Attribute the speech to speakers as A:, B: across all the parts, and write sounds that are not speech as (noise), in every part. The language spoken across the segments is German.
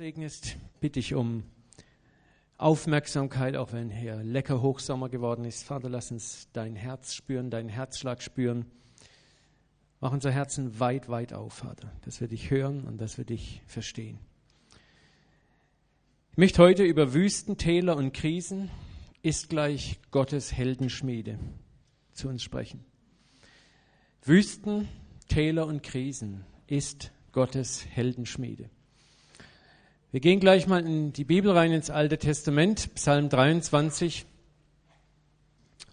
A: segnest, bitte ich um Aufmerksamkeit, auch wenn hier lecker Hochsommer geworden ist. Vater, lass uns dein Herz spüren, deinen Herzschlag spüren. Mach unser Herzen weit, weit auf, Vater, dass wir dich hören und dass wir dich verstehen. Ich möchte heute über Wüsten, Täler und Krisen ist gleich Gottes Heldenschmiede zu uns sprechen. Wüsten, Täler und Krisen ist Gottes Heldenschmiede. Wir gehen gleich mal in die Bibel rein ins Alte Testament, Psalm 23.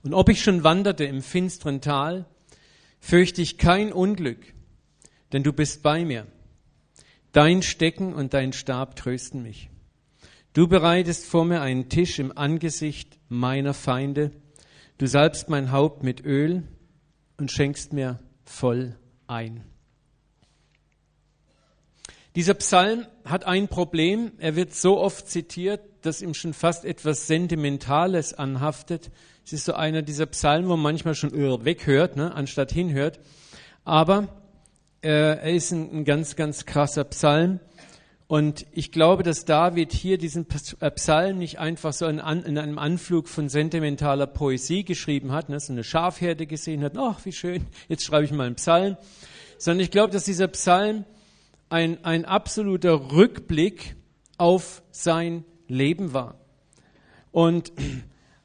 A: Und ob ich schon wanderte im finsteren Tal, fürchte ich kein Unglück, denn du bist bei mir. Dein Stecken und dein Stab trösten mich. Du bereitest vor mir einen Tisch im Angesicht meiner Feinde. Du salbst mein Haupt mit Öl und schenkst mir voll ein. Dieser Psalm hat ein Problem. Er wird so oft zitiert, dass ihm schon fast etwas Sentimentales anhaftet. Es ist so einer dieser Psalmen, wo man manchmal schon weghört, ne, anstatt hinhört. Aber äh, er ist ein, ein ganz, ganz krasser Psalm. Und ich glaube, dass David hier diesen äh, Psalm nicht einfach so in, in einem Anflug von sentimentaler Poesie geschrieben hat, ne, so eine Schafherde gesehen hat, ach, wie schön, jetzt schreibe ich mal einen Psalm. Sondern ich glaube, dass dieser Psalm ein, ein absoluter Rückblick auf sein Leben war. Und,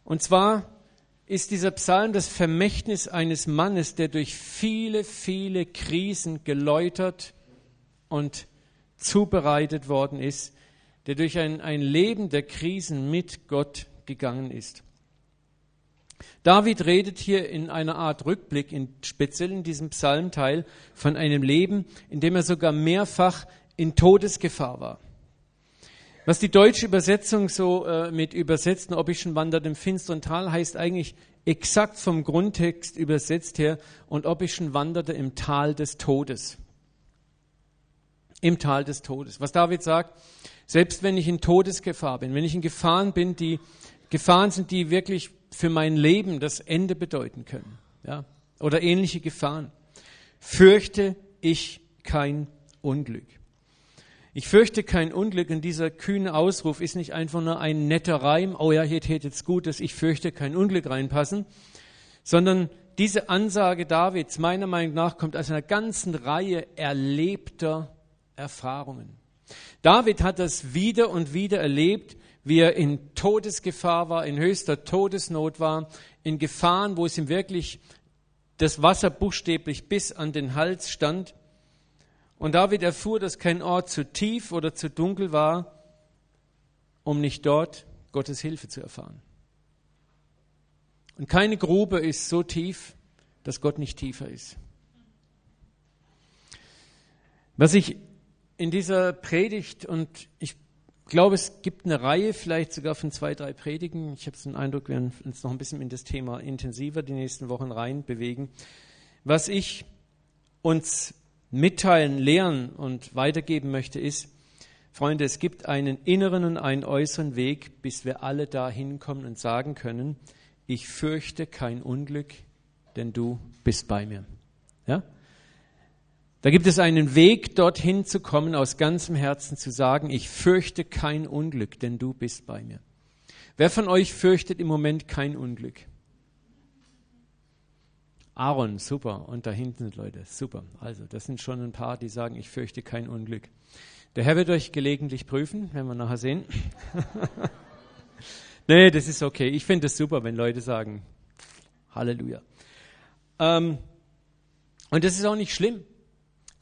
A: und zwar ist dieser Psalm das Vermächtnis eines Mannes, der durch viele, viele Krisen geläutert und zubereitet worden ist, der durch ein, ein Leben der Krisen mit Gott gegangen ist. David redet hier in einer Art Rückblick, in, speziell in diesem Psalmteil, von einem Leben, in dem er sogar mehrfach in Todesgefahr war. Was die deutsche Übersetzung so äh, mit übersetzten, ob ich schon wandert im finsteren Tal, heißt eigentlich exakt vom Grundtext übersetzt her, und ob ich schon wanderte im Tal des Todes. Im Tal des Todes. Was David sagt, selbst wenn ich in Todesgefahr bin, wenn ich in Gefahren bin, die Gefahren sind, die wirklich für mein Leben das Ende bedeuten können. Ja? Oder ähnliche Gefahren. Fürchte ich kein Unglück. Ich fürchte kein Unglück und dieser kühne Ausruf ist nicht einfach nur ein netter Reim, oh ja, hier täte es gut, dass ich fürchte kein Unglück reinpassen, sondern diese Ansage Davids meiner Meinung nach kommt aus einer ganzen Reihe erlebter Erfahrungen. David hat das wieder und wieder erlebt, wie er in Todesgefahr war, in höchster Todesnot war, in Gefahren, wo es ihm wirklich das Wasser buchstäblich bis an den Hals stand. Und David erfuhr, dass kein Ort zu tief oder zu dunkel war, um nicht dort Gottes Hilfe zu erfahren. Und keine Grube ist so tief, dass Gott nicht tiefer ist. Was ich in dieser Predigt, und ich glaube, es gibt eine Reihe, vielleicht sogar von zwei, drei Predigen. Ich habe den Eindruck, wir werden uns noch ein bisschen in das Thema intensiver die nächsten Wochen rein bewegen. Was ich uns mitteilen, lehren und weitergeben möchte, ist, Freunde, es gibt einen inneren und einen äußeren Weg, bis wir alle da hinkommen und sagen können, ich fürchte kein Unglück, denn du bist bei mir. Ja? Da gibt es einen Weg, dorthin zu kommen, aus ganzem Herzen zu sagen, ich fürchte kein Unglück, denn du bist bei mir. Wer von euch fürchtet im Moment kein Unglück? Aaron, super. Und da hinten sind Leute, super. Also, das sind schon ein paar, die sagen, ich fürchte kein Unglück. Der Herr wird euch gelegentlich prüfen, werden wir nachher sehen. (laughs) nee, das ist okay. Ich finde es super, wenn Leute sagen, Halleluja. Ähm, und das ist auch nicht schlimm.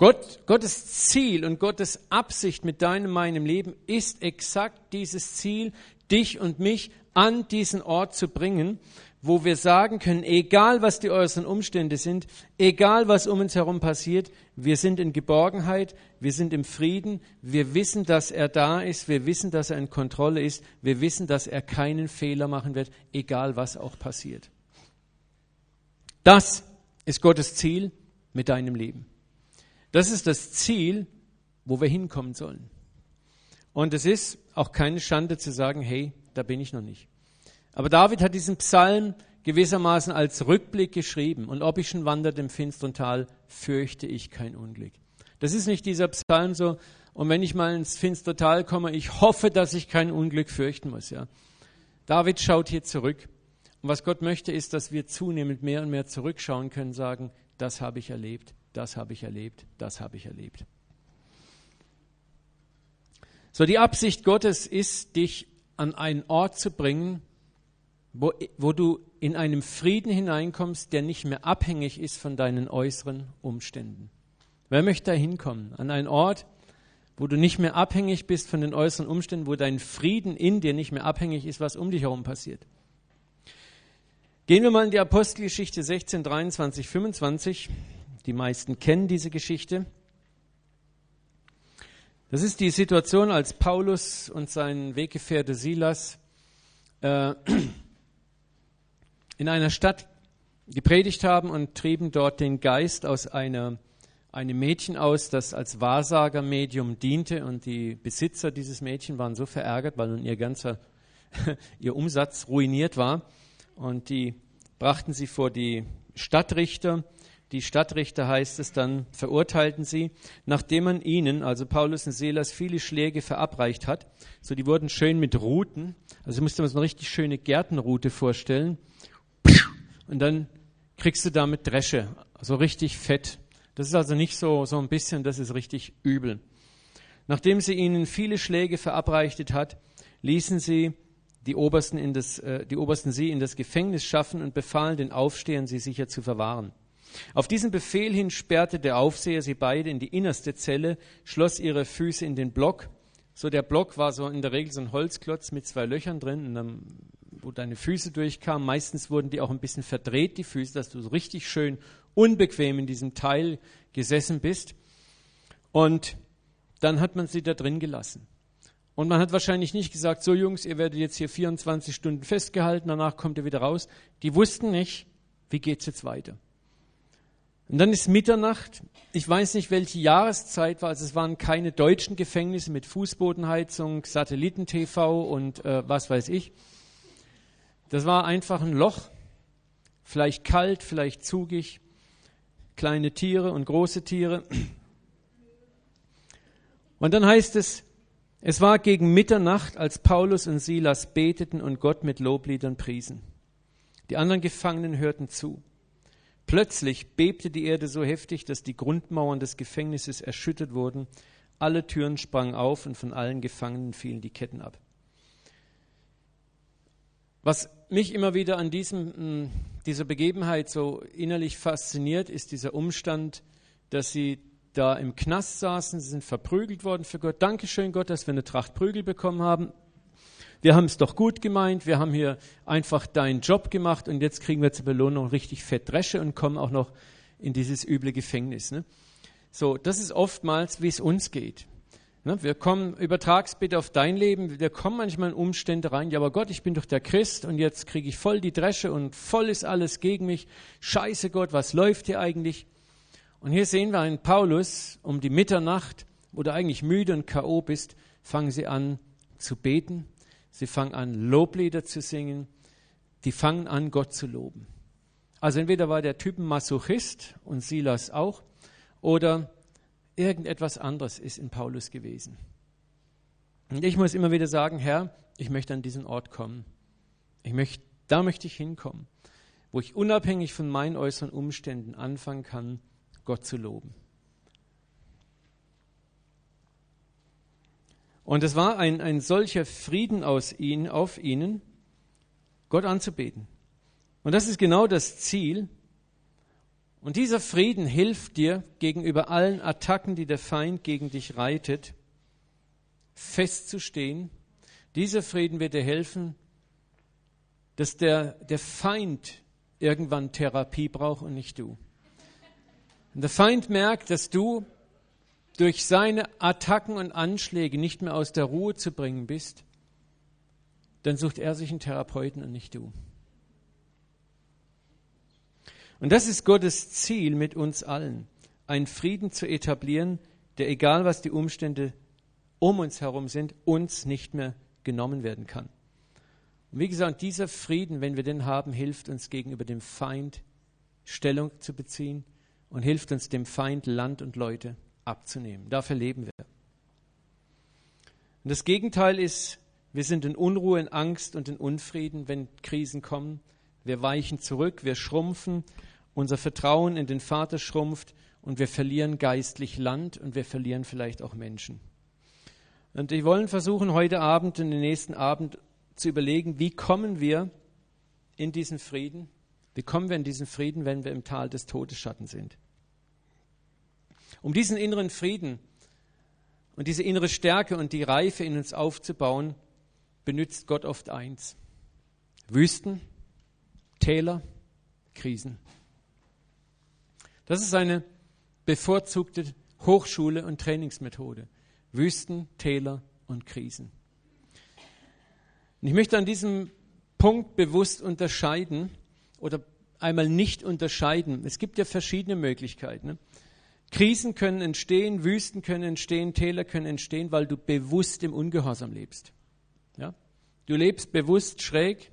A: Gott, Gottes Ziel und Gottes Absicht mit deinem, meinem Leben ist exakt dieses Ziel, dich und mich an diesen Ort zu bringen, wo wir sagen können, egal was die äußeren Umstände sind, egal was um uns herum passiert, wir sind in Geborgenheit, wir sind im Frieden, wir wissen, dass er da ist, wir wissen, dass er in Kontrolle ist, wir wissen, dass er keinen Fehler machen wird, egal was auch passiert. Das ist Gottes Ziel mit deinem Leben. Das ist das Ziel, wo wir hinkommen sollen. Und es ist auch keine Schande zu sagen, hey, da bin ich noch nicht. Aber David hat diesen Psalm gewissermaßen als Rückblick geschrieben. Und ob ich schon wandert im finsteren Tal, fürchte ich kein Unglück. Das ist nicht dieser Psalm so, Und wenn ich mal ins finstere Tal komme, ich hoffe, dass ich kein Unglück fürchten muss. Ja. David schaut hier zurück. Und was Gott möchte, ist, dass wir zunehmend mehr und mehr zurückschauen können, sagen, das habe ich erlebt, das habe ich erlebt, das habe ich erlebt. So, die Absicht Gottes ist, dich an einen Ort zu bringen, wo, wo du in einem Frieden hineinkommst, der nicht mehr abhängig ist von deinen äußeren Umständen. Wer möchte da hinkommen? An einen Ort, wo du nicht mehr abhängig bist von den äußeren Umständen, wo dein Frieden in dir nicht mehr abhängig ist, was um dich herum passiert. Gehen wir mal in die Apostelgeschichte 16, 23, 25. Die meisten kennen diese Geschichte. Das ist die Situation, als Paulus und sein Weggefährte Silas äh, in einer Stadt gepredigt haben und trieben dort den Geist aus einer, einem Mädchen aus, das als Wahrsagermedium diente. Und die Besitzer dieses Mädchen waren so verärgert, weil nun ihr ganzer (laughs) ihr Umsatz ruiniert war. Und die brachten sie vor die Stadtrichter die Stadtrichter heißt es dann, verurteilten sie, nachdem man ihnen, also Paulus und Silas, viele Schläge verabreicht hat. So, die wurden schön mit Ruten, also du dir so eine richtig schöne Gärtenrute vorstellen. Und dann kriegst du damit Dresche, so richtig fett. Das ist also nicht so, so ein bisschen, das ist richtig übel. Nachdem sie ihnen viele Schläge verabreichtet hat, ließen sie die Obersten, in das, äh, die Obersten sie in das Gefängnis schaffen und befahlen den Aufstehern, sie sicher zu verwahren. Auf diesen Befehl hin sperrte der Aufseher sie beide in die innerste Zelle, schloss ihre Füße in den Block. So der Block war so in der Regel so ein Holzklotz mit zwei Löchern drin, dann, wo deine Füße durchkamen. Meistens wurden die auch ein bisschen verdreht, die Füße, dass du so richtig schön unbequem in diesem Teil gesessen bist. Und dann hat man sie da drin gelassen. Und man hat wahrscheinlich nicht gesagt, so Jungs, ihr werdet jetzt hier 24 Stunden festgehalten, danach kommt ihr wieder raus. Die wussten nicht, wie geht's jetzt weiter. Und dann ist Mitternacht. Ich weiß nicht, welche Jahreszeit war. Also es waren keine deutschen Gefängnisse mit Fußbodenheizung, Satelliten-TV und äh, was weiß ich. Das war einfach ein Loch. Vielleicht kalt, vielleicht zugig. Kleine Tiere und große Tiere. Und dann heißt es, es war gegen Mitternacht, als Paulus und Silas beteten und Gott mit Lobliedern priesen. Die anderen Gefangenen hörten zu. Plötzlich bebte die Erde so heftig, dass die Grundmauern des Gefängnisses erschüttert wurden. Alle Türen sprangen auf und von allen Gefangenen fielen die Ketten ab. Was mich immer wieder an diesem, mm, dieser Begebenheit so innerlich fasziniert, ist dieser Umstand, dass sie da im Knast saßen, sie sind verprügelt worden für Gott. Dankeschön Gott, dass wir eine Tracht Prügel bekommen haben wir haben es doch gut gemeint, wir haben hier einfach deinen Job gemacht und jetzt kriegen wir zur Belohnung richtig fett Dresche und kommen auch noch in dieses üble Gefängnis. Ne? So, das ist oftmals, wie es uns geht. Ne? Wir kommen, übertrag's bitte auf dein Leben, wir kommen manchmal in Umstände rein, ja, aber Gott, ich bin doch der Christ und jetzt kriege ich voll die Dresche und voll ist alles gegen mich. Scheiße Gott, was läuft hier eigentlich? Und hier sehen wir einen Paulus um die Mitternacht, wo du eigentlich müde und K.O. bist, fangen sie an zu beten Sie fangen an, Loblieder zu singen. Die fangen an, Gott zu loben. Also entweder war der Typ ein Masochist und Silas auch, oder irgendetwas anderes ist in Paulus gewesen. Und ich muss immer wieder sagen, Herr, ich möchte an diesen Ort kommen. Ich möchte, da möchte ich hinkommen, wo ich unabhängig von meinen äußeren Umständen anfangen kann, Gott zu loben. Und es war ein, ein solcher Frieden aus ihnen, auf ihnen, Gott anzubeten. Und das ist genau das Ziel. Und dieser Frieden hilft dir gegenüber allen Attacken, die der Feind gegen dich reitet, festzustehen. Dieser Frieden wird dir helfen, dass der, der Feind irgendwann Therapie braucht und nicht du. Und der Feind merkt, dass du durch seine Attacken und Anschläge nicht mehr aus der Ruhe zu bringen bist, dann sucht er sich einen Therapeuten und nicht du. Und das ist Gottes Ziel mit uns allen, einen Frieden zu etablieren, der, egal was die Umstände um uns herum sind, uns nicht mehr genommen werden kann. Und wie gesagt, dieser Frieden, wenn wir den haben, hilft uns gegenüber dem Feind Stellung zu beziehen und hilft uns dem Feind Land und Leute abzunehmen. Dafür leben wir. Und das Gegenteil ist, wir sind in Unruhe, in Angst und in Unfrieden, wenn Krisen kommen. Wir weichen zurück, wir schrumpfen, unser Vertrauen in den Vater schrumpft und wir verlieren geistlich Land und wir verlieren vielleicht auch Menschen. Und wir wollen versuchen, heute Abend und den nächsten Abend zu überlegen, wie kommen wir in diesen Frieden? Wie kommen wir in diesen Frieden, wenn wir im Tal des Todesschatten sind? Um diesen inneren Frieden und diese innere Stärke und die Reife in uns aufzubauen, benutzt Gott oft eins. Wüsten, Täler, Krisen. Das ist eine bevorzugte Hochschule und Trainingsmethode. Wüsten, Täler und Krisen. Und ich möchte an diesem Punkt bewusst unterscheiden oder einmal nicht unterscheiden. Es gibt ja verschiedene Möglichkeiten. Krisen können entstehen, Wüsten können entstehen, Täler können entstehen, weil du bewusst im Ungehorsam lebst. Ja? Du lebst bewusst schräg,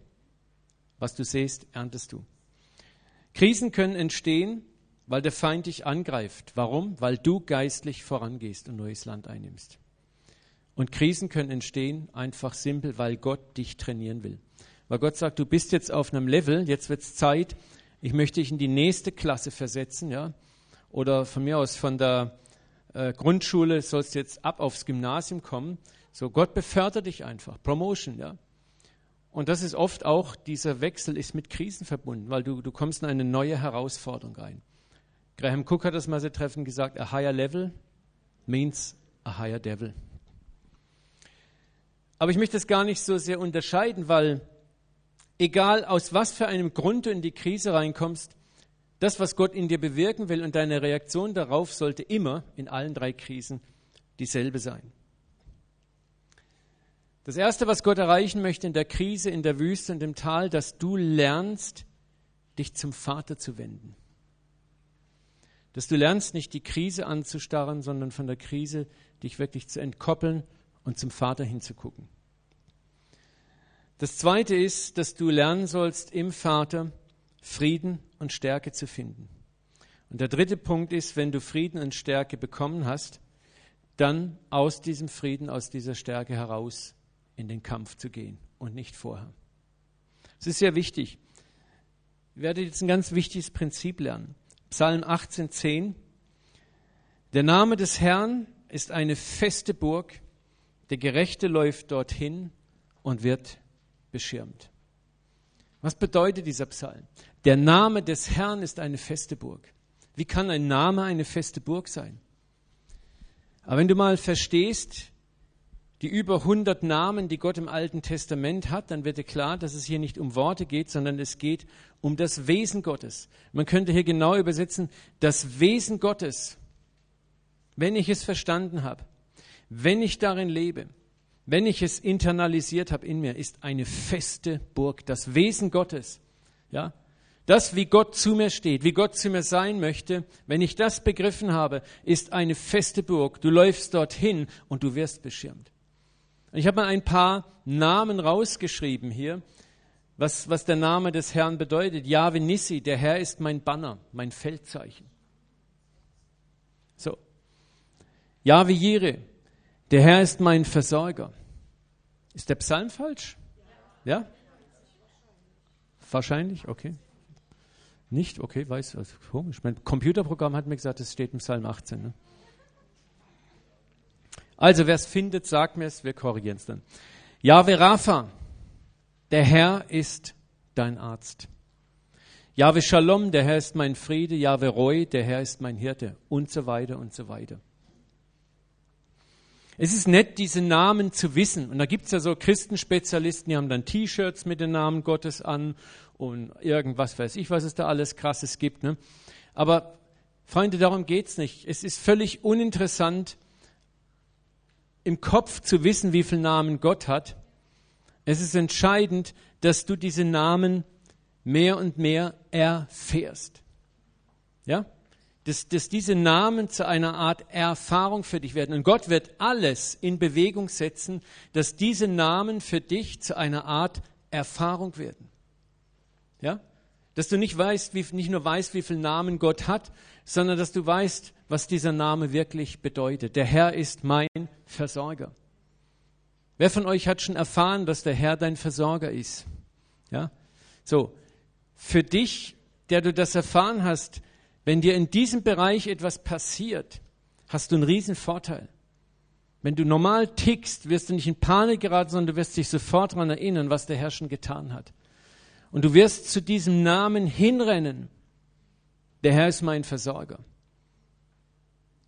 A: was du siehst, erntest du. Krisen können entstehen, weil der Feind dich angreift. Warum? Weil du geistlich vorangehst und neues Land einnimmst. Und Krisen können entstehen, einfach simpel, weil Gott dich trainieren will. Weil Gott sagt, du bist jetzt auf einem Level, jetzt wird es Zeit, ich möchte dich in die nächste Klasse versetzen, ja. Oder von mir aus von der äh, Grundschule sollst du jetzt ab aufs Gymnasium kommen. So, Gott befördert dich einfach. Promotion, ja. Und das ist oft auch, dieser Wechsel ist mit Krisen verbunden, weil du, du kommst in eine neue Herausforderung rein. Graham Cook hat das mal sehr treffend gesagt, a higher level means a higher devil. Aber ich möchte das gar nicht so sehr unterscheiden, weil egal aus was für einem Grund du in die Krise reinkommst, das, was Gott in dir bewirken will und deine Reaktion darauf sollte immer in allen drei Krisen dieselbe sein. Das Erste, was Gott erreichen möchte in der Krise, in der Wüste und im Tal, dass du lernst, dich zum Vater zu wenden. Dass du lernst, nicht die Krise anzustarren, sondern von der Krise dich wirklich zu entkoppeln und zum Vater hinzugucken. Das Zweite ist, dass du lernen sollst, im Vater Frieden und Stärke zu finden. Und der dritte Punkt ist, wenn du Frieden und Stärke bekommen hast, dann aus diesem Frieden, aus dieser Stärke heraus in den Kampf zu gehen und nicht vorher. Es ist sehr wichtig. Ich werde jetzt ein ganz wichtiges Prinzip lernen. Psalm 18,10. Der Name des Herrn ist eine feste Burg. Der Gerechte läuft dorthin und wird beschirmt. Was bedeutet dieser Psalm? Der Name des Herrn ist eine feste Burg. Wie kann ein Name eine feste Burg sein? Aber wenn du mal verstehst, die über 100 Namen, die Gott im Alten Testament hat, dann wird dir klar, dass es hier nicht um Worte geht, sondern es geht um das Wesen Gottes. Man könnte hier genau übersetzen, das Wesen Gottes, wenn ich es verstanden habe, wenn ich darin lebe, wenn ich es internalisiert habe in mir, ist eine feste Burg. Das Wesen Gottes, ja, das, wie Gott zu mir steht, wie Gott zu mir sein möchte, wenn ich das begriffen habe, ist eine feste Burg. Du läufst dorthin und du wirst beschirmt. Ich habe mal ein paar Namen rausgeschrieben hier, was, was der Name des Herrn bedeutet. Yahweh Nissi, der Herr ist mein Banner, mein Feldzeichen. So. Yahweh Jireh, der Herr ist mein Versorger. Ist der Psalm falsch? Ja? Wahrscheinlich, okay. Nicht? Okay, weiß, also komisch. Mein Computerprogramm hat mir gesagt, es steht im Psalm 18. Ne? Also, wer es findet, sagt mir es, wir korrigieren es dann. Jahwe Rapha, der Herr ist dein Arzt. Jahwe Shalom, der Herr ist mein Friede. Jahwe Roy, der Herr ist mein Hirte. Und so weiter und so weiter. Es ist nett, diese Namen zu wissen. Und da gibt es ja so Christenspezialisten, die haben dann T-Shirts mit den Namen Gottes an und irgendwas weiß ich, was es da alles Krasses gibt. Ne? Aber Freunde, darum geht es nicht. Es ist völlig uninteressant, im Kopf zu wissen, wie viele Namen Gott hat. Es ist entscheidend, dass du diese Namen mehr und mehr erfährst. Ja? Dass, dass diese Namen zu einer Art Erfahrung für dich werden. Und Gott wird alles in Bewegung setzen, dass diese Namen für dich zu einer Art Erfahrung werden. Ja? Dass du nicht weißt, wie, nicht nur weißt, wie viele Namen Gott hat, sondern dass du weißt, was dieser Name wirklich bedeutet. Der Herr ist mein Versorger. Wer von euch hat schon erfahren, dass der Herr dein Versorger ist? Ja? So. Für dich, der du das erfahren hast, wenn dir in diesem Bereich etwas passiert, hast du einen riesen Vorteil. Wenn du normal tickst, wirst du nicht in Panik geraten, sondern du wirst dich sofort daran erinnern, was der Herr schon getan hat. Und du wirst zu diesem Namen hinrennen. Der Herr ist mein Versorger.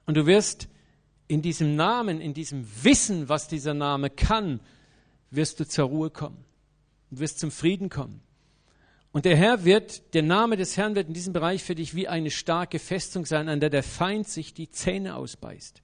A: Und du wirst in diesem Namen, in diesem Wissen, was dieser Name kann, wirst du zur Ruhe kommen. Du wirst zum Frieden kommen. Und der Herr wird, der Name des Herrn wird in diesem Bereich für dich wie eine starke Festung sein, an der der Feind sich die Zähne ausbeißt.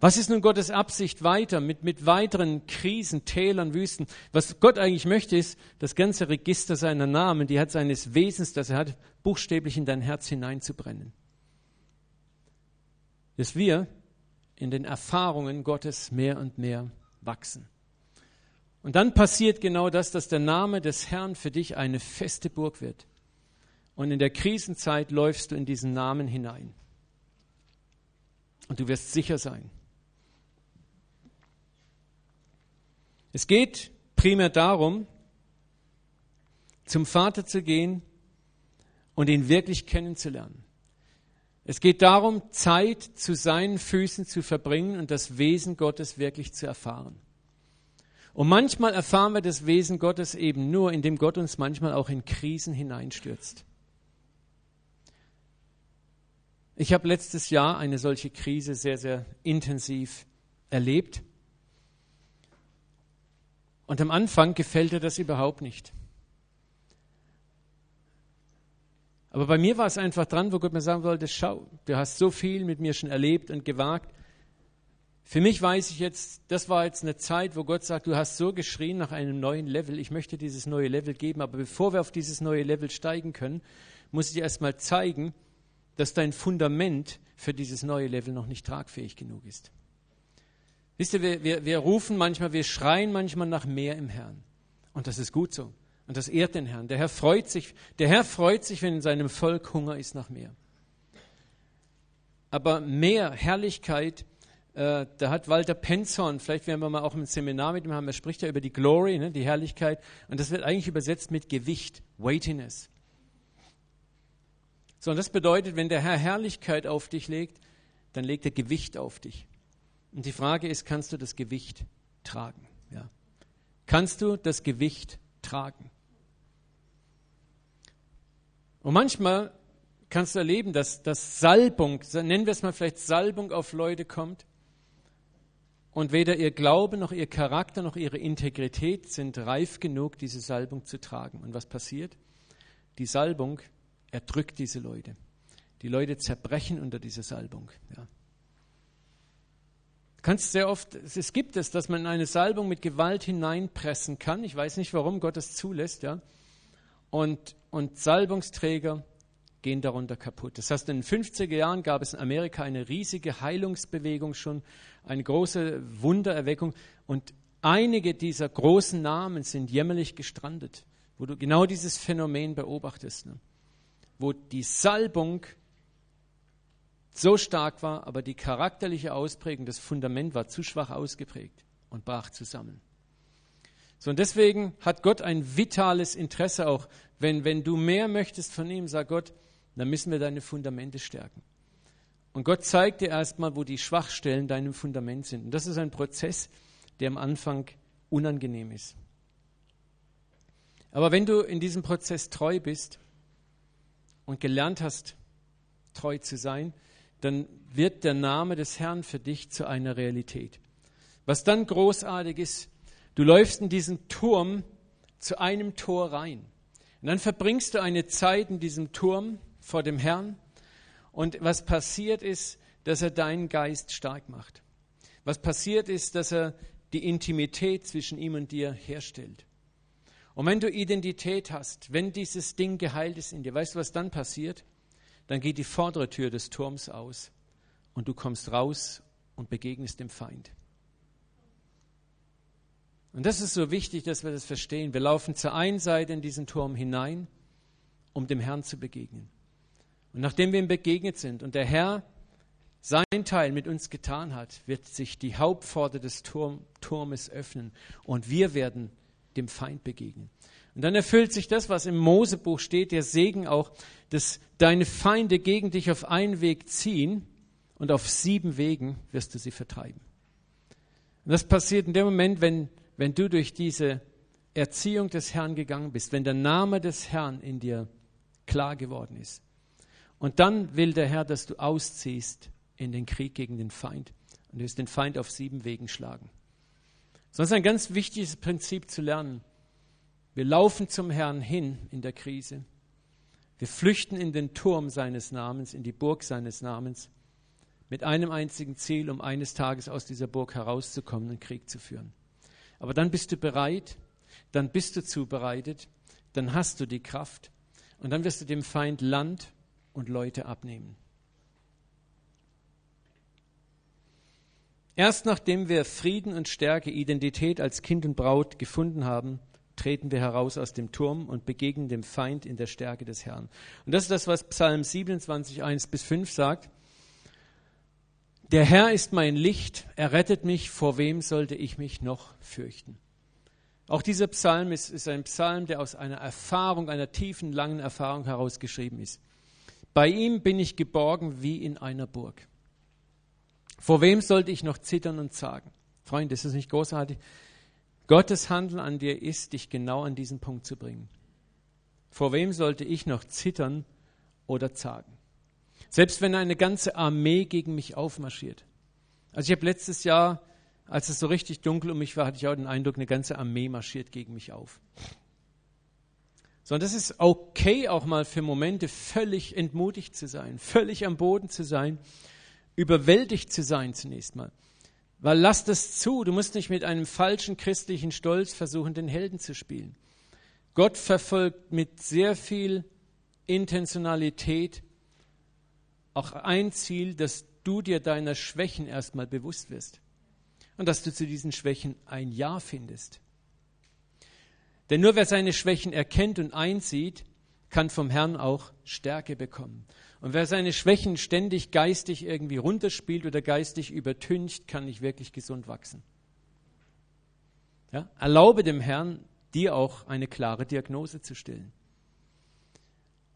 A: Was ist nun Gottes Absicht weiter mit, mit weiteren Krisen, Tälern, Wüsten? Was Gott eigentlich möchte, ist das ganze Register seiner Namen, die hat seines Wesens, das er hat, buchstäblich in dein Herz hineinzubrennen dass wir in den Erfahrungen Gottes mehr und mehr wachsen. Und dann passiert genau das, dass der Name des Herrn für dich eine feste Burg wird. Und in der Krisenzeit läufst du in diesen Namen hinein. Und du wirst sicher sein. Es geht primär darum, zum Vater zu gehen und ihn wirklich kennenzulernen. Es geht darum, Zeit zu seinen Füßen zu verbringen und das Wesen Gottes wirklich zu erfahren. Und manchmal erfahren wir das Wesen Gottes eben nur, indem Gott uns manchmal auch in Krisen hineinstürzt. Ich habe letztes Jahr eine solche Krise sehr, sehr intensiv erlebt. Und am Anfang gefällt dir das überhaupt nicht. Aber bei mir war es einfach dran, wo Gott mir sagen wollte, schau, du hast so viel mit mir schon erlebt und gewagt. Für mich weiß ich jetzt, das war jetzt eine Zeit, wo Gott sagt, du hast so geschrien nach einem neuen Level, ich möchte dieses neue Level geben, aber bevor wir auf dieses neue Level steigen können, muss ich dir erstmal zeigen, dass dein Fundament für dieses neue Level noch nicht tragfähig genug ist. Wisst ihr, wir, wir, wir rufen manchmal, wir schreien manchmal nach mehr im Herrn. Und das ist gut so. Und das ehrt den Herrn. Der Herr freut sich, der Herr freut sich, wenn in seinem Volk Hunger ist nach mehr. Aber mehr Herrlichkeit, äh, da hat Walter Penzorn, vielleicht werden wir mal auch im Seminar mit ihm haben, er spricht ja über die Glory, ne, die Herrlichkeit, und das wird eigentlich übersetzt mit Gewicht, Weightiness. So, und das bedeutet, wenn der Herr Herrlichkeit auf dich legt, dann legt er Gewicht auf dich. Und die Frage ist, kannst du das Gewicht tragen? Ja. Kannst du das Gewicht tragen? Und manchmal kannst du erleben, dass, dass Salbung, nennen wir es mal vielleicht Salbung auf Leute kommt und weder ihr Glaube noch ihr Charakter noch ihre Integrität sind reif genug, diese Salbung zu tragen. Und was passiert? Die Salbung erdrückt diese Leute. Die Leute zerbrechen unter dieser Salbung. Ja. Kannst sehr oft, es gibt es, dass man in eine Salbung mit Gewalt hineinpressen kann. Ich weiß nicht, warum Gott das zulässt, ja und, und Salbungsträger gehen darunter kaputt. Das heißt, in den 50er Jahren gab es in Amerika eine riesige Heilungsbewegung schon, eine große Wundererweckung und einige dieser großen Namen sind jämmerlich gestrandet, wo du genau dieses Phänomen beobachtest, ne? wo die Salbung so stark war, aber die charakterliche Ausprägung, das Fundament war zu schwach ausgeprägt und brach zusammen. So, und deswegen hat Gott ein vitales Interesse auch, wenn, wenn du mehr möchtest von ihm, sag Gott, dann müssen wir deine Fundamente stärken. Und Gott zeigt dir erstmal, wo die Schwachstellen deinem Fundament sind. Und das ist ein Prozess, der am Anfang unangenehm ist. Aber wenn du in diesem Prozess treu bist und gelernt hast, treu zu sein, dann wird der Name des Herrn für dich zu einer Realität. Was dann großartig ist, Du läufst in diesen Turm zu einem Tor rein. Und dann verbringst du eine Zeit in diesem Turm vor dem Herrn. Und was passiert ist, dass er deinen Geist stark macht. Was passiert ist, dass er die Intimität zwischen ihm und dir herstellt. Und wenn du Identität hast, wenn dieses Ding geheilt ist in dir, weißt du, was dann passiert? Dann geht die vordere Tür des Turms aus und du kommst raus und begegnest dem Feind. Und das ist so wichtig, dass wir das verstehen. Wir laufen zur einen Seite in diesen Turm hinein, um dem Herrn zu begegnen. Und nachdem wir ihm begegnet sind und der Herr sein Teil mit uns getan hat, wird sich die Hauptpforte des Turm, Turmes öffnen und wir werden dem Feind begegnen. Und dann erfüllt sich das, was im Mosebuch steht, der Segen auch, dass deine Feinde gegen dich auf einen Weg ziehen und auf sieben Wegen wirst du sie vertreiben. Und das passiert in dem Moment, wenn, wenn du durch diese Erziehung des Herrn gegangen bist, wenn der Name des Herrn in dir klar geworden ist. Und dann will der Herr, dass du ausziehst in den Krieg gegen den Feind und wirst den Feind auf sieben Wegen schlagen. Ist ein ganz wichtiges Prinzip zu lernen. Wir laufen zum Herrn hin in der Krise. Wir flüchten in den Turm seines Namens, in die Burg seines Namens, mit einem einzigen Ziel, um eines Tages aus dieser Burg herauszukommen und Krieg zu führen. Aber dann bist du bereit, dann bist du zubereitet, dann hast du die Kraft und dann wirst du dem Feind Land und Leute abnehmen. Erst nachdem wir Frieden und Stärke, Identität als Kind und Braut gefunden haben, treten wir heraus aus dem Turm und begegnen dem Feind in der Stärke des Herrn. Und das ist das, was Psalm 27, 1 bis 5 sagt. Der Herr ist mein Licht, er rettet mich, vor wem sollte ich mich noch fürchten? Auch dieser Psalm ist, ist ein Psalm, der aus einer Erfahrung, einer tiefen, langen Erfahrung herausgeschrieben ist. Bei ihm bin ich geborgen wie in einer Burg. Vor wem sollte ich noch zittern und zagen? Freunde, ist das nicht großartig? Gottes Handeln an dir ist, dich genau an diesen Punkt zu bringen. Vor wem sollte ich noch zittern oder zagen? Selbst wenn eine ganze Armee gegen mich aufmarschiert. Also ich habe letztes Jahr, als es so richtig dunkel um mich war, hatte ich auch den Eindruck, eine ganze Armee marschiert gegen mich auf. Sondern das ist okay, auch mal für Momente völlig entmutigt zu sein, völlig am Boden zu sein überwältigt zu sein zunächst mal. Weil lass das zu, du musst nicht mit einem falschen christlichen Stolz versuchen, den Helden zu spielen. Gott verfolgt mit sehr viel Intentionalität auch ein Ziel, dass du dir deiner Schwächen erstmal bewusst wirst und dass du zu diesen Schwächen ein Ja findest. Denn nur wer seine Schwächen erkennt und einsieht, kann vom Herrn auch Stärke bekommen. Und wer seine Schwächen ständig geistig irgendwie runterspielt oder geistig übertüncht, kann nicht wirklich gesund wachsen. Ja? Erlaube dem Herrn, dir auch eine klare Diagnose zu stellen.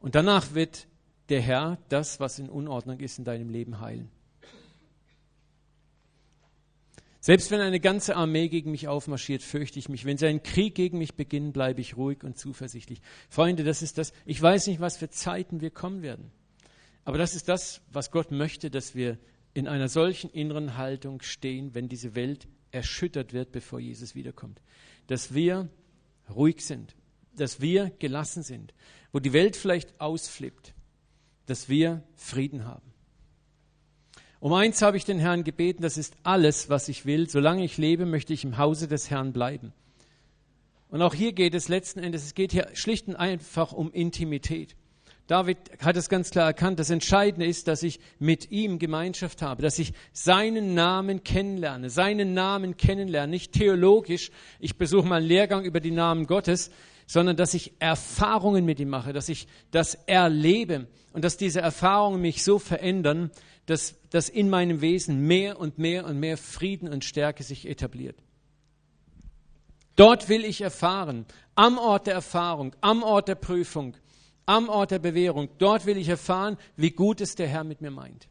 A: Und danach wird der Herr das, was in Unordnung ist, in deinem Leben heilen. Selbst wenn eine ganze Armee gegen mich aufmarschiert, fürchte ich mich. Wenn sie einen Krieg gegen mich beginnen, bleibe ich ruhig und zuversichtlich. Freunde, das ist das. Ich weiß nicht, was für Zeiten wir kommen werden. Aber das ist das, was Gott möchte, dass wir in einer solchen inneren Haltung stehen, wenn diese Welt erschüttert wird, bevor Jesus wiederkommt. Dass wir ruhig sind, dass wir gelassen sind, wo die Welt vielleicht ausflippt, dass wir Frieden haben. Um eins habe ich den Herrn gebeten, das ist alles, was ich will. Solange ich lebe, möchte ich im Hause des Herrn bleiben. Und auch hier geht es letzten Endes, es geht hier schlicht und einfach um Intimität. David hat es ganz klar erkannt. Das Entscheidende ist, dass ich mit ihm Gemeinschaft habe, dass ich seinen Namen kennenlerne, seinen Namen kennenlerne, nicht theologisch, ich besuche mal einen Lehrgang über die Namen Gottes, sondern dass ich Erfahrungen mit ihm mache, dass ich das erlebe und dass diese Erfahrungen mich so verändern, dass, dass in meinem Wesen mehr und mehr und mehr Frieden und Stärke sich etabliert. Dort will ich erfahren, am Ort der Erfahrung, am Ort der Prüfung, am Ort der Bewährung. Dort will ich erfahren, wie gut es der Herr mit mir meint.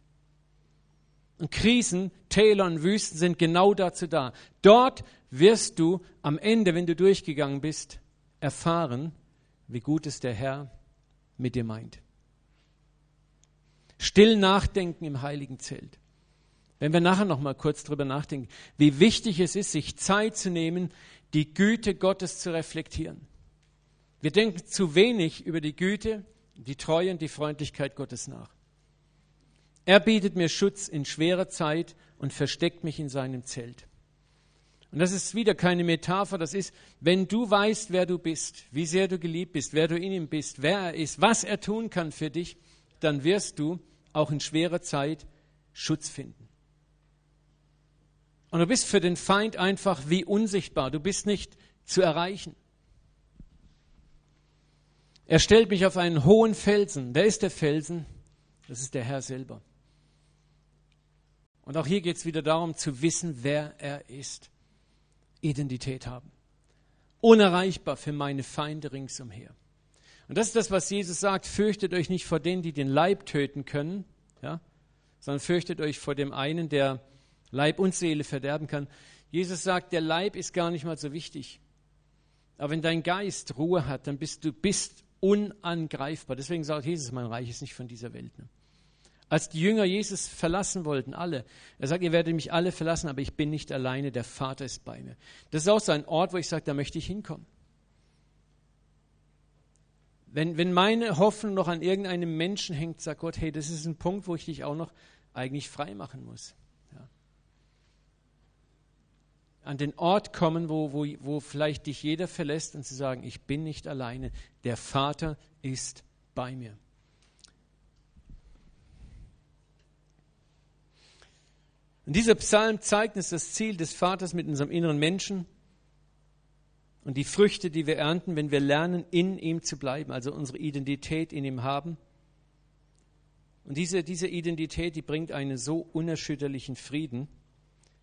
A: Und Krisen, Täler und Wüsten sind genau dazu da. Dort wirst du am Ende, wenn du durchgegangen bist, erfahren, wie gut es der Herr mit dir meint. Still nachdenken im heiligen Zelt. Wenn wir nachher noch mal kurz drüber nachdenken, wie wichtig es ist, sich Zeit zu nehmen, die Güte Gottes zu reflektieren. Wir denken zu wenig über die Güte, die Treue und die Freundlichkeit Gottes nach. Er bietet mir Schutz in schwerer Zeit und versteckt mich in seinem Zelt. Und das ist wieder keine Metapher, das ist, wenn du weißt, wer du bist, wie sehr du geliebt bist, wer du in ihm bist, wer er ist, was er tun kann für dich, dann wirst du auch in schwerer Zeit Schutz finden. Und du bist für den Feind einfach wie unsichtbar, du bist nicht zu erreichen. Er stellt mich auf einen hohen Felsen. Wer ist der Felsen? Das ist der Herr selber. Und auch hier geht es wieder darum zu wissen, wer er ist. Identität haben. Unerreichbar für meine Feinde ringsumher. Und das ist das, was Jesus sagt. Fürchtet euch nicht vor denen, die den Leib töten können, ja, sondern fürchtet euch vor dem einen, der Leib und Seele verderben kann. Jesus sagt, der Leib ist gar nicht mal so wichtig. Aber wenn dein Geist Ruhe hat, dann bist du bist unangreifbar. Deswegen sagt Jesus, mein Reich ist nicht von dieser Welt. Ne? Als die Jünger Jesus verlassen wollten, alle, er sagt, ihr werdet mich alle verlassen, aber ich bin nicht alleine, der Vater ist bei mir. Das ist auch so ein Ort, wo ich sage, da möchte ich hinkommen. Wenn, wenn meine Hoffnung noch an irgendeinem Menschen hängt, sagt Gott, hey, das ist ein Punkt, wo ich dich auch noch eigentlich frei machen muss. Ja. An den Ort kommen, wo, wo, wo vielleicht dich jeder verlässt und zu sagen, ich bin nicht alleine, der Vater ist bei mir. Und dieser Psalm zeigt uns das Ziel des Vaters mit unserem inneren Menschen, und die Früchte, die wir ernten, wenn wir lernen, in ihm zu bleiben, also unsere Identität in ihm haben. Und diese, diese Identität, die bringt einen so unerschütterlichen Frieden,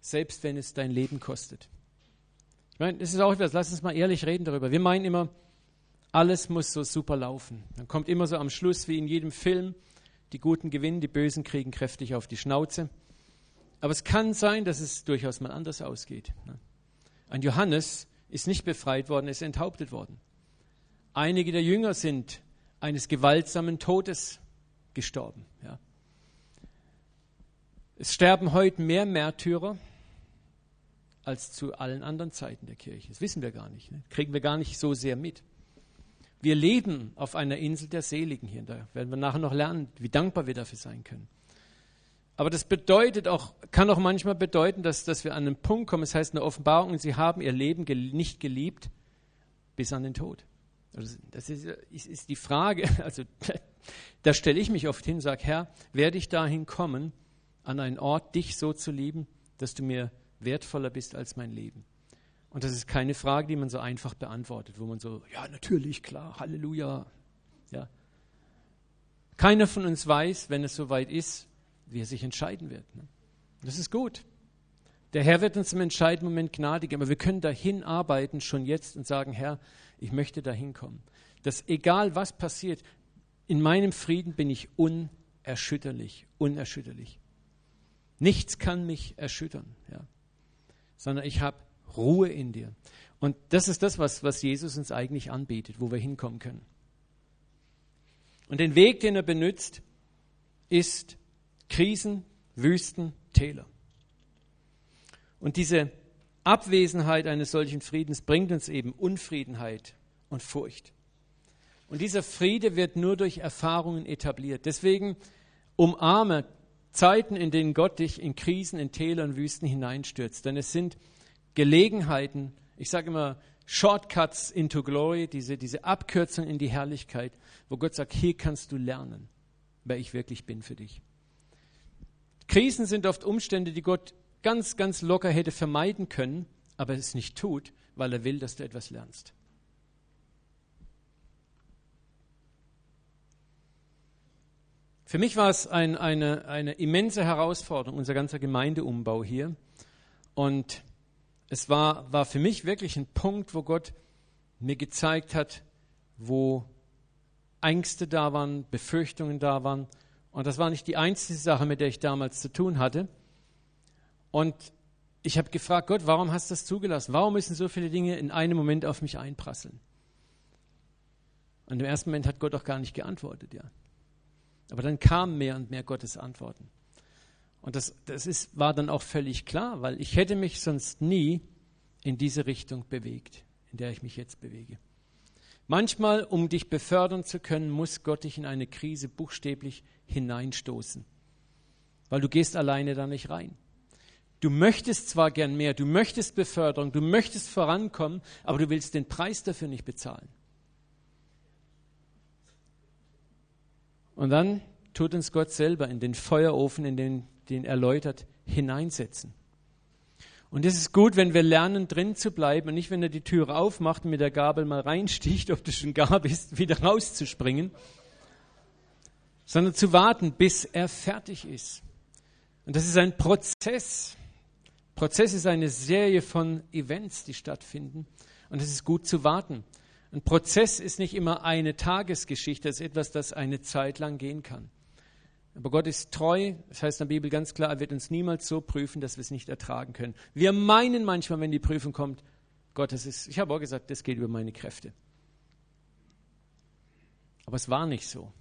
A: selbst wenn es dein Leben kostet. Ich meine, das ist auch etwas, lass uns mal ehrlich reden darüber. Wir meinen immer, alles muss so super laufen. Dann kommt immer so am Schluss, wie in jedem Film, die Guten gewinnen, die Bösen kriegen kräftig auf die Schnauze. Aber es kann sein, dass es durchaus mal anders ausgeht. Ein Johannes, ist nicht befreit worden, ist enthauptet worden. Einige der Jünger sind eines gewaltsamen Todes gestorben. Ja. Es sterben heute mehr Märtyrer als zu allen anderen Zeiten der Kirche. Das wissen wir gar nicht. Ne? Kriegen wir gar nicht so sehr mit. Wir leben auf einer Insel der Seligen hier. Da werden wir nachher noch lernen, wie dankbar wir dafür sein können. Aber das bedeutet auch, kann auch manchmal bedeuten, dass, dass wir an einen Punkt kommen, das heißt eine Offenbarung, und sie haben ihr Leben gel nicht geliebt bis an den Tod. Also das ist, ist, ist die Frage, (laughs) also da stelle ich mich oft hin und sage, Herr, werde ich dahin kommen, an einen Ort, dich so zu lieben, dass du mir wertvoller bist als mein Leben? Und das ist keine Frage, die man so einfach beantwortet, wo man so, ja, natürlich, klar, Halleluja. Ja. Keiner von uns weiß, wenn es soweit ist, wie er sich entscheiden wird. Ne? Das ist gut. Der Herr wird uns im entscheidenden Moment gnadigen, aber wir können dahin arbeiten schon jetzt und sagen, Herr, ich möchte dahin kommen. Dass egal was passiert, in meinem Frieden bin ich unerschütterlich, unerschütterlich. Nichts kann mich erschüttern, ja. sondern ich habe Ruhe in dir. Und das ist das, was, was Jesus uns eigentlich anbietet, wo wir hinkommen können. Und den Weg, den er benutzt, ist Krisen, Wüsten, Täler. Und diese Abwesenheit eines solchen Friedens bringt uns eben Unfriedenheit und Furcht. Und dieser Friede wird nur durch Erfahrungen etabliert. Deswegen umarme Zeiten, in denen Gott dich in Krisen, in Täler und Wüsten hineinstürzt. Denn es sind Gelegenheiten, ich sage immer Shortcuts into Glory, diese, diese Abkürzung in die Herrlichkeit, wo Gott sagt, hier kannst du lernen, wer ich wirklich bin für dich. Krisen sind oft Umstände, die Gott ganz, ganz locker hätte vermeiden können, aber es nicht tut, weil er will, dass du etwas lernst. Für mich war es ein, eine, eine immense Herausforderung, unser ganzer Gemeindeumbau hier. Und es war, war für mich wirklich ein Punkt, wo Gott mir gezeigt hat, wo Ängste da waren, Befürchtungen da waren, und das war nicht die einzige Sache, mit der ich damals zu tun hatte. Und ich habe gefragt, Gott, warum hast du das zugelassen? Warum müssen so viele Dinge in einem Moment auf mich einprasseln? Und im ersten Moment hat Gott auch gar nicht geantwortet, ja. Aber dann kamen mehr und mehr Gottes Antworten. Und das, das ist, war dann auch völlig klar, weil ich hätte mich sonst nie in diese Richtung bewegt, in der ich mich jetzt bewege. Manchmal, um dich befördern zu können, muss Gott dich in eine Krise buchstäblich hineinstoßen, weil du gehst alleine da nicht rein. Du möchtest zwar gern mehr, du möchtest Beförderung, du möchtest vorankommen, aber du willst den Preis dafür nicht bezahlen. Und dann tut uns Gott selber in den Feuerofen, in den, den erläutert, hineinsetzen. Und es ist gut, wenn wir lernen, drin zu bleiben und nicht, wenn er die Türe aufmacht und mit der Gabel mal reinsticht, (laughs) ob du schon gar bist, wieder rauszuspringen, sondern zu warten, bis er fertig ist. Und das ist ein Prozess. Prozess ist eine Serie von Events, die stattfinden. Und es ist gut zu warten. Ein Prozess ist nicht immer eine Tagesgeschichte, es ist etwas, das eine Zeit lang gehen kann. Aber Gott ist treu, das heißt in der Bibel ganz klar, er wird uns niemals so prüfen, dass wir es nicht ertragen können. Wir meinen manchmal, wenn die Prüfung kommt, Gott, das ist, ich habe auch gesagt, das geht über meine Kräfte. Aber es war nicht so.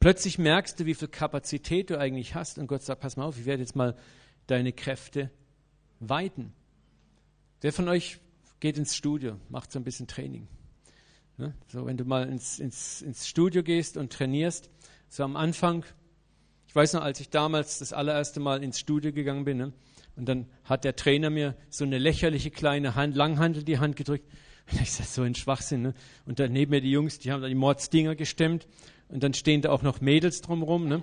A: Plötzlich merkst du, wie viel Kapazität du eigentlich hast und Gott sagt, pass mal auf, ich werde jetzt mal deine Kräfte weiten. Wer von euch geht ins Studio, macht so ein bisschen Training? Ne? So, wenn du mal ins, ins, ins Studio gehst und trainierst, so am Anfang, ich weiß noch, als ich damals das allererste Mal ins Studio gegangen bin, ne? und dann hat der Trainer mir so eine lächerliche kleine Hand, Langhandel die Hand gedrückt. Und (laughs) ich sage, so ein Schwachsinn. Ne? Und dann neben mir die Jungs, die haben da die Mordsdinger gestemmt. Und dann stehen da auch noch Mädels drumrum. Ne?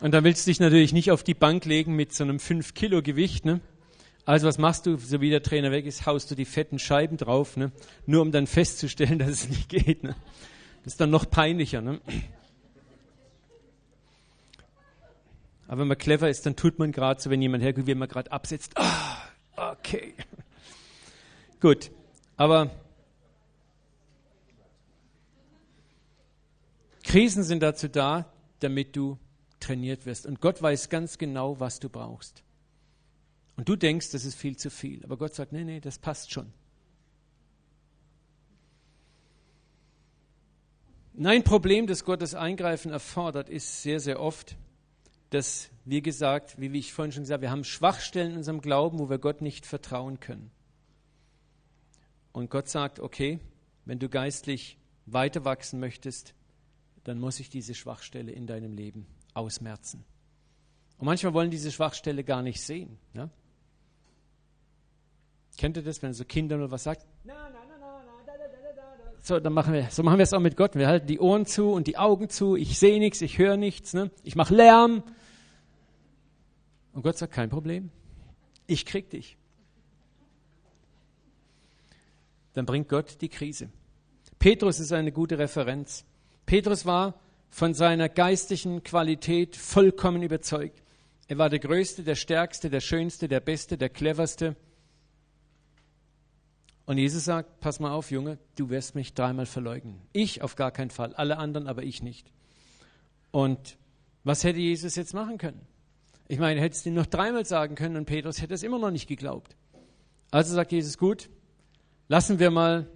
A: Und dann willst du dich natürlich nicht auf die Bank legen mit so einem 5 Kilo Gewicht. Ne? Also was machst du, so wie der Trainer weg ist, haust du die fetten Scheiben drauf, ne? nur um dann festzustellen, (laughs) dass es nicht geht. Ne? Das ist dann noch peinlicher. Ne? Aber wenn man clever ist, dann tut man gerade so, wenn jemand herkommt, wie man gerade absetzt. Ah, okay. Gut. Aber Krisen sind dazu da, damit du trainiert wirst. Und Gott weiß ganz genau, was du brauchst. Und du denkst, das ist viel zu viel. Aber Gott sagt, nee, nee, das passt schon. Ein Problem, das Gottes Eingreifen erfordert, ist sehr, sehr oft, dass, wie gesagt, wie ich vorhin schon gesagt habe, wir haben Schwachstellen in unserem Glauben, wo wir Gott nicht vertrauen können. Und Gott sagt, okay, wenn du geistlich weiter wachsen möchtest, dann muss ich diese Schwachstelle in deinem Leben ausmerzen. Und manchmal wollen diese Schwachstelle gar nicht sehen. Ne? Kennt ihr das, wenn so Kinder nur was sagt? So, dann machen wir, so machen wir es auch mit Gott. Wir halten die Ohren zu und die Augen zu. Ich sehe nichts, ich höre nichts. Ne? Ich mache Lärm. Und Gott sagt, kein Problem. Ich krieg dich. Dann bringt Gott die Krise. Petrus ist eine gute Referenz. Petrus war von seiner geistlichen Qualität vollkommen überzeugt. Er war der Größte, der Stärkste, der Schönste, der Beste, der Cleverste. Und Jesus sagt, pass mal auf, Junge, du wirst mich dreimal verleugnen. Ich auf gar keinen Fall, alle anderen, aber ich nicht. Und was hätte Jesus jetzt machen können? Ich meine, er hätte es ihm noch dreimal sagen können und Petrus hätte es immer noch nicht geglaubt. Also sagt Jesus, gut, lassen wir mal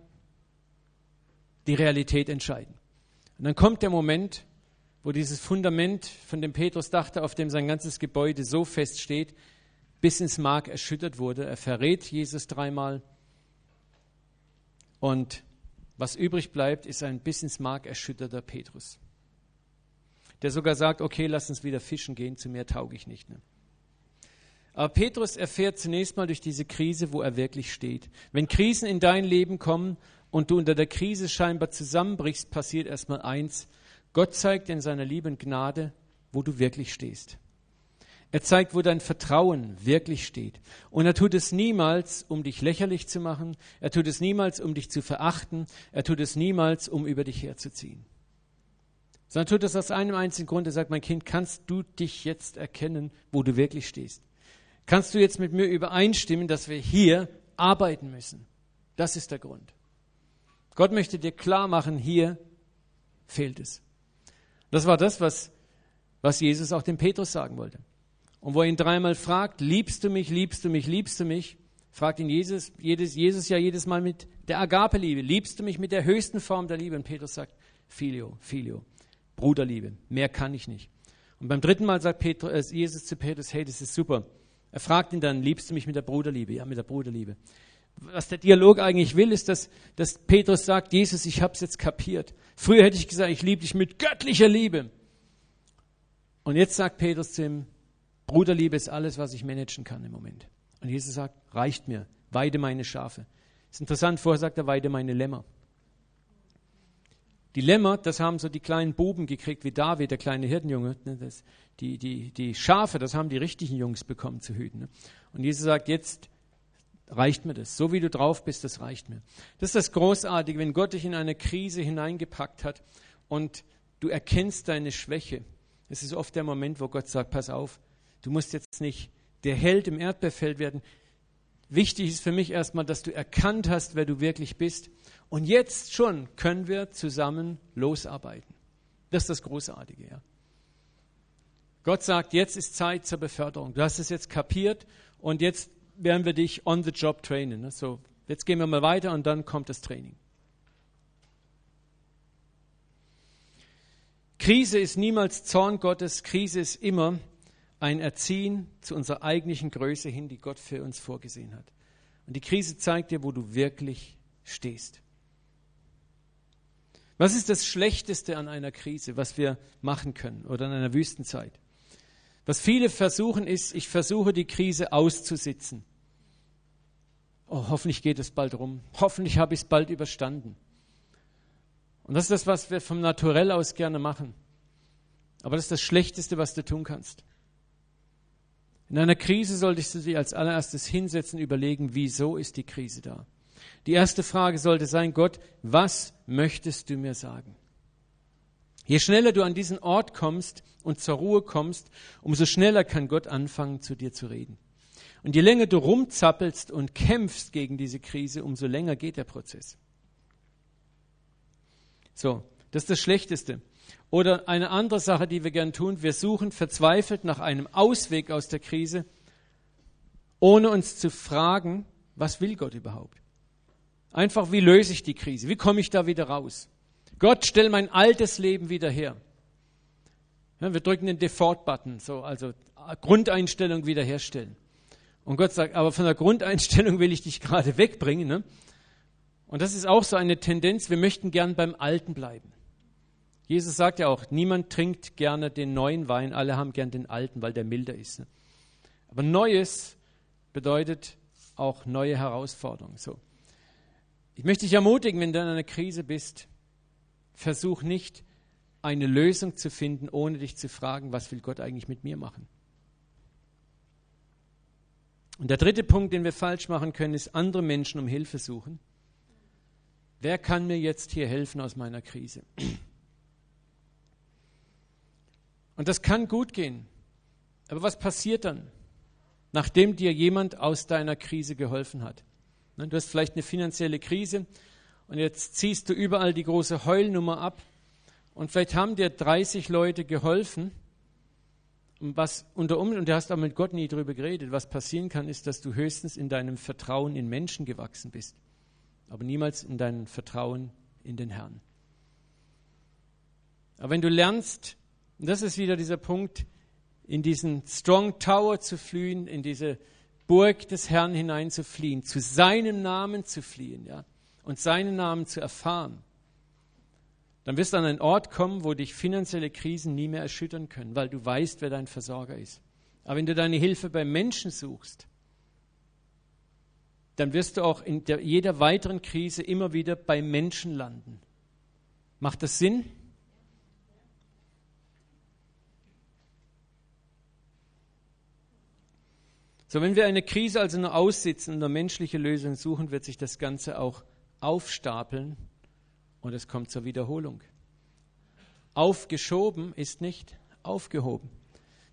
A: die Realität entscheiden. Und dann kommt der Moment, wo dieses Fundament, von dem Petrus dachte, auf dem sein ganzes Gebäude so fest steht, bis ins Mark erschüttert wurde. Er verrät Jesus dreimal. Und was übrig bleibt, ist ein bis ins Mark erschütterter Petrus der sogar sagt, okay, lass uns wieder fischen gehen, zu mehr tauge ich nicht. Ne? Aber Petrus erfährt zunächst mal durch diese Krise, wo er wirklich steht. Wenn Krisen in dein Leben kommen und du unter der Krise scheinbar zusammenbrichst, passiert erstmal eins. Gott zeigt in seiner lieben Gnade, wo du wirklich stehst. Er zeigt, wo dein Vertrauen wirklich steht. Und er tut es niemals, um dich lächerlich zu machen. Er tut es niemals, um dich zu verachten. Er tut es niemals, um über dich herzuziehen sondern tut es aus einem einzigen Grund. Er sagt, mein Kind, kannst du dich jetzt erkennen, wo du wirklich stehst? Kannst du jetzt mit mir übereinstimmen, dass wir hier arbeiten müssen? Das ist der Grund. Gott möchte dir klar machen, hier fehlt es. Das war das, was, was Jesus auch dem Petrus sagen wollte. Und wo er ihn dreimal fragt, liebst du mich, liebst du mich, liebst du mich, fragt ihn Jesus, jedes, Jesus ja jedes Mal mit der Agape-Liebe, liebst du mich mit der höchsten Form der Liebe? Und Petrus sagt, Filio, Filio. Bruderliebe. Mehr kann ich nicht. Und beim dritten Mal sagt Petrus, äh, Jesus zu Petrus, hey, das ist super. Er fragt ihn dann, liebst du mich mit der Bruderliebe? Ja, mit der Bruderliebe. Was der Dialog eigentlich will, ist, dass, dass Petrus sagt, Jesus, ich habe es jetzt kapiert. Früher hätte ich gesagt, ich liebe dich mit göttlicher Liebe. Und jetzt sagt Petrus zu ihm, Bruderliebe ist alles, was ich managen kann im Moment. Und Jesus sagt, reicht mir, weide meine Schafe. ist interessant, vorher sagt er, weide meine Lämmer. Die Lämmer, das haben so die kleinen Buben gekriegt, wie David, der kleine Hirtenjunge. Ne, das, die, die, die Schafe, das haben die richtigen Jungs bekommen zu hüten. Ne. Und Jesus sagt, jetzt reicht mir das. So wie du drauf bist, das reicht mir. Das ist das Großartige, wenn Gott dich in eine Krise hineingepackt hat und du erkennst deine Schwäche Es ist oft der Moment, wo Gott sagt, pass auf, du musst jetzt nicht der Held im Erdbeerfeld werden. Wichtig ist für mich erstmal, dass du erkannt hast, wer du wirklich bist. Und jetzt schon können wir zusammen losarbeiten. Das ist das Großartige, ja. Gott sagt, jetzt ist Zeit zur Beförderung. Du hast es jetzt kapiert und jetzt werden wir dich on the job trainen. Ne? So, jetzt gehen wir mal weiter und dann kommt das Training. Krise ist niemals Zorn Gottes, Krise ist immer ein Erziehen zu unserer eigentlichen Größe hin, die Gott für uns vorgesehen hat. Und die Krise zeigt dir, wo du wirklich stehst. Was ist das Schlechteste an einer Krise, was wir machen können oder an einer Wüstenzeit? Was viele versuchen ist, ich versuche die Krise auszusitzen. Oh, hoffentlich geht es bald rum. Hoffentlich habe ich es bald überstanden. Und das ist das, was wir vom Naturell aus gerne machen. Aber das ist das Schlechteste, was du tun kannst. In einer Krise solltest du dich als allererstes hinsetzen, überlegen, wieso ist die Krise da? Die erste Frage sollte sein, Gott, was möchtest du mir sagen? Je schneller du an diesen Ort kommst und zur Ruhe kommst, umso schneller kann Gott anfangen, zu dir zu reden. Und je länger du rumzappelst und kämpfst gegen diese Krise, umso länger geht der Prozess. So, das ist das Schlechteste. Oder eine andere Sache, die wir gern tun, wir suchen verzweifelt nach einem Ausweg aus der Krise, ohne uns zu fragen, was will Gott überhaupt? Einfach, wie löse ich die Krise? Wie komme ich da wieder raus? Gott, stell mein altes Leben wieder her. Ja, wir drücken den Default-Button, so, also Grundeinstellung wiederherstellen. Und Gott sagt, aber von der Grundeinstellung will ich dich gerade wegbringen. Ne? Und das ist auch so eine Tendenz, wir möchten gern beim Alten bleiben. Jesus sagt ja auch, niemand trinkt gerne den neuen Wein, alle haben gern den alten, weil der milder ist. Ne? Aber Neues bedeutet auch neue Herausforderungen. So. Ich möchte dich ermutigen, wenn du in einer Krise bist, versuch nicht eine Lösung zu finden, ohne dich zu fragen, was will Gott eigentlich mit mir machen. Und der dritte Punkt, den wir falsch machen können, ist andere Menschen um Hilfe suchen. Wer kann mir jetzt hier helfen aus meiner Krise? Und das kann gut gehen. Aber was passiert dann, nachdem dir jemand aus deiner Krise geholfen hat? Du hast vielleicht eine finanzielle Krise und jetzt ziehst du überall die große Heulnummer ab und vielleicht haben dir 30 Leute geholfen. Und was unter Umständen, und du hast auch mit Gott nie drüber geredet, was passieren kann, ist, dass du höchstens in deinem Vertrauen in Menschen gewachsen bist aber niemals in deinem Vertrauen in den Herrn. Aber wenn du lernst, und das ist wieder dieser Punkt, in diesen Strong Tower zu fliehen, in diese Burg des Herrn hinein zu fliehen, zu seinem Namen zu fliehen, ja, und seinen Namen zu erfahren, dann wirst du an einen Ort kommen, wo dich finanzielle Krisen nie mehr erschüttern können, weil du weißt, wer dein Versorger ist. Aber wenn du deine Hilfe bei Menschen suchst, dann wirst du auch in der, jeder weiteren Krise immer wieder bei Menschen landen. Macht das Sinn? So, wenn wir eine Krise also nur aussitzen und eine menschliche Lösung suchen, wird sich das Ganze auch aufstapeln und es kommt zur Wiederholung. Aufgeschoben ist nicht aufgehoben.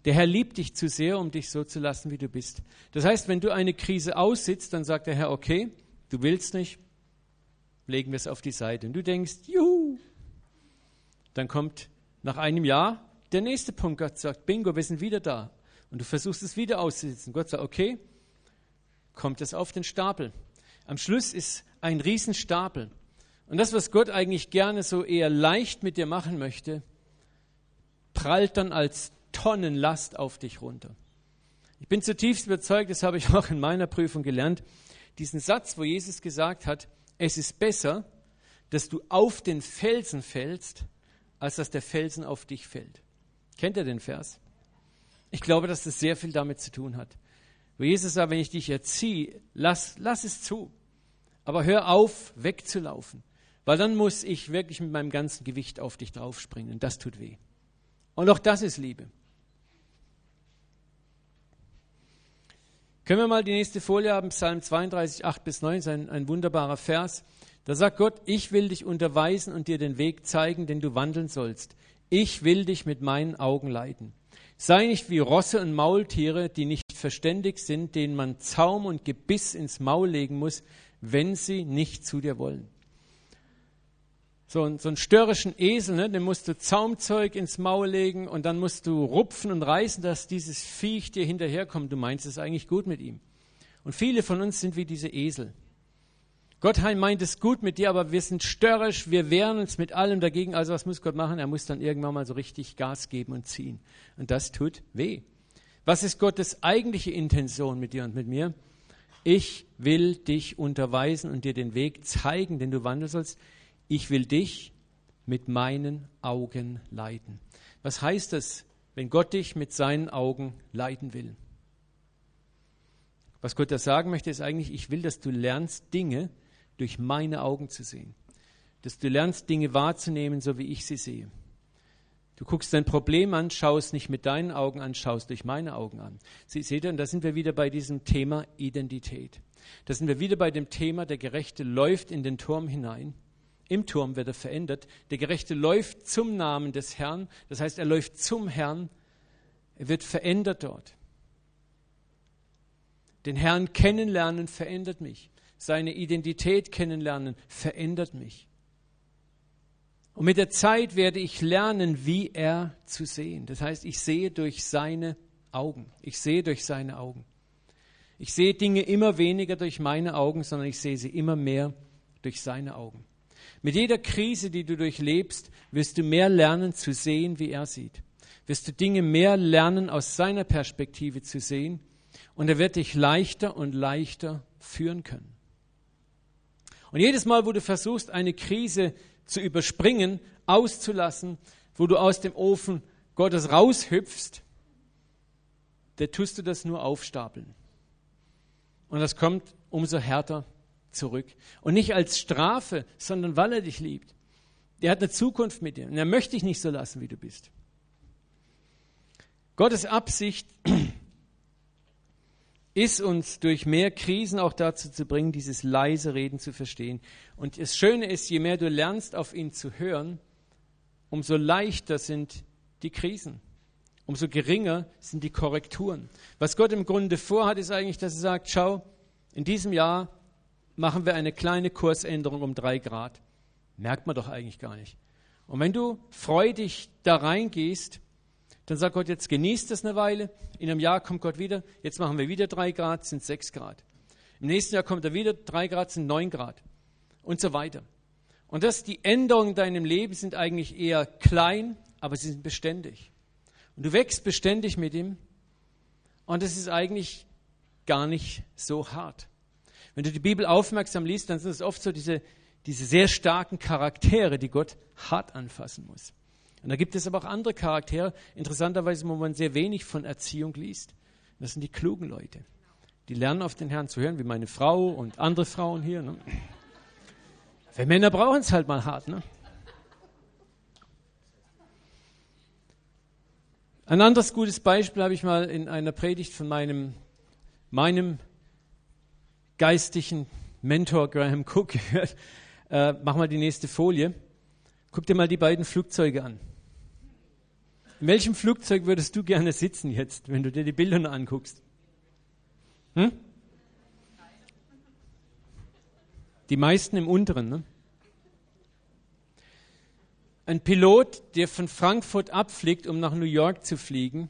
A: Der Herr liebt dich zu sehr, um dich so zu lassen, wie du bist. Das heißt, wenn du eine Krise aussitzt, dann sagt der Herr, okay, du willst nicht, legen wir es auf die Seite. Und du denkst, juhu. Dann kommt nach einem Jahr der nächste Punkt. Gott sagt, bingo, wir sind wieder da. Und du versuchst es wieder auszusitzen. Gott sagt, okay, kommt es auf den Stapel. Am Schluss ist ein Riesenstapel. Und das, was Gott eigentlich gerne so eher leicht mit dir machen möchte, prallt dann als Tonnen Last auf dich runter. Ich bin zutiefst überzeugt, das habe ich auch in meiner Prüfung gelernt, diesen Satz, wo Jesus gesagt hat, es ist besser, dass du auf den Felsen fällst, als dass der Felsen auf dich fällt. Kennt ihr den Vers? Ich glaube, dass das sehr viel damit zu tun hat. Wo Jesus sagt, wenn ich dich erziehe, lass, lass es zu. Aber hör auf, wegzulaufen. Weil dann muss ich wirklich mit meinem ganzen Gewicht auf dich draufspringen. Das tut weh. Und auch das ist Liebe. Können wir mal die nächste Folie haben? Psalm 32, 8 bis 9, ist ein, ein wunderbarer Vers. Da sagt Gott, ich will dich unterweisen und dir den Weg zeigen, den du wandeln sollst. ich will dich mit meinen Augen leiten. Sei nicht wie Rosse und Maultiere, die nicht verständig sind, denen man Zaum und Gebiss ins Maul legen muss, wenn sie nicht zu dir wollen. So, so einen störrischen Esel, ne, dem musst du Zaumzeug ins Maul legen und dann musst du rupfen und reißen, dass dieses Viech dir hinterherkommt. Du meinst es eigentlich gut mit ihm. Und viele von uns sind wie diese Esel. Gott meint es gut mit dir, aber wir sind störrisch, wir wehren uns mit allem dagegen. Also was muss Gott machen? Er muss dann irgendwann mal so richtig Gas geben und ziehen. Und das tut weh. Was ist Gottes eigentliche Intention mit dir und mit mir? Ich will dich unterweisen und dir den Weg zeigen, den du wandeln sollst. Ich will dich mit meinen Augen leiten. Was heißt das, wenn Gott dich mit seinen Augen leiten will? Was Gott da sagen möchte, ist eigentlich, ich will, dass du lernst, Dinge durch meine Augen zu sehen. Dass du lernst, Dinge wahrzunehmen, so wie ich sie sehe. Du guckst dein Problem an, schaust nicht mit deinen Augen an, schaust durch meine Augen an. Seht ihr, und da sind wir wieder bei diesem Thema Identität. Da sind wir wieder bei dem Thema, der Gerechte läuft in den Turm hinein. Im Turm wird er verändert. Der Gerechte läuft zum Namen des Herrn. Das heißt, er läuft zum Herrn. Er wird verändert dort. Den Herrn kennenlernen verändert mich seine Identität kennenlernen, verändert mich. Und mit der Zeit werde ich lernen, wie er zu sehen. Das heißt, ich sehe durch seine Augen. Ich sehe durch seine Augen. Ich sehe Dinge immer weniger durch meine Augen, sondern ich sehe sie immer mehr durch seine Augen. Mit jeder Krise, die du durchlebst, wirst du mehr lernen zu sehen, wie er sieht. Wirst du Dinge mehr lernen, aus seiner Perspektive zu sehen. Und er wird dich leichter und leichter führen können. Und jedes Mal, wo du versuchst, eine Krise zu überspringen, auszulassen, wo du aus dem Ofen Gottes raushüpfst, da tust du das nur aufstapeln. Und das kommt umso härter zurück. Und nicht als Strafe, sondern weil er dich liebt. Er hat eine Zukunft mit dir und er möchte dich nicht so lassen, wie du bist. Gottes Absicht ist uns durch mehr Krisen auch dazu zu bringen, dieses leise Reden zu verstehen. Und das Schöne ist, je mehr du lernst, auf ihn zu hören, umso leichter sind die Krisen. Umso geringer sind die Korrekturen. Was Gott im Grunde vorhat, ist eigentlich, dass er sagt, schau, in diesem Jahr machen wir eine kleine Kursänderung um drei Grad. Merkt man doch eigentlich gar nicht. Und wenn du freudig da reingehst, dann sagt Gott, jetzt genießt das eine Weile. In einem Jahr kommt Gott wieder. Jetzt machen wir wieder drei Grad, sind sechs Grad. Im nächsten Jahr kommt er wieder, drei Grad sind neun Grad. Und so weiter. Und das, die Änderungen in deinem Leben sind eigentlich eher klein, aber sie sind beständig. Und du wächst beständig mit ihm. Und es ist eigentlich gar nicht so hart. Wenn du die Bibel aufmerksam liest, dann sind es oft so diese, diese sehr starken Charaktere, die Gott hart anfassen muss. Und da gibt es aber auch andere Charaktere, interessanterweise, wo man sehr wenig von Erziehung liest. Das sind die klugen Leute. Die lernen auf den Herrn zu hören, wie meine Frau und andere Frauen hier. Ne? Wir Männer brauchen es halt mal hart. Ne? Ein anderes gutes Beispiel habe ich mal in einer Predigt von meinem, meinem geistigen Mentor Graham Cook gehört. Äh, mach mal die nächste Folie. Guck dir mal die beiden Flugzeuge an. In welchem Flugzeug würdest du gerne sitzen jetzt, wenn du dir die Bilder noch anguckst? Hm? Die meisten im unteren. Ne? Ein Pilot, der von Frankfurt abfliegt, um nach New York zu fliegen,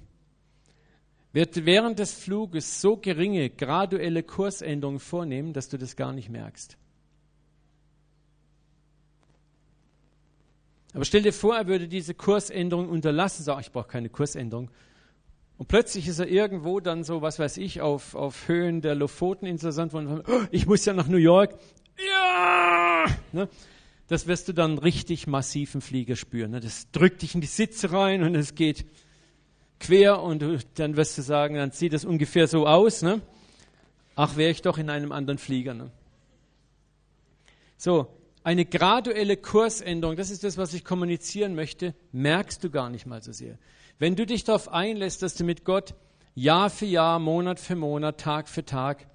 A: wird während des Fluges so geringe graduelle Kursänderungen vornehmen, dass du das gar nicht merkst. Aber stell dir vor, er würde diese Kursänderung unterlassen, sagen, ich brauche keine Kursänderung. Und plötzlich ist er irgendwo dann so, was weiß ich, auf, auf Höhen der Lofoten interessant, wo man, oh, ich muss ja nach New York. Ja! Ne? Das wirst du dann richtig massiv im Flieger spüren. Ne? Das drückt dich in die Sitze rein und es geht quer und du, dann wirst du sagen, dann sieht das ungefähr so aus. Ne? Ach, wäre ich doch in einem anderen Flieger. Ne? So, eine graduelle Kursänderung, das ist das, was ich kommunizieren möchte, merkst du gar nicht mal so sehr. Wenn du dich darauf einlässt, dass du mit Gott Jahr für Jahr, Monat für Monat, Tag für Tag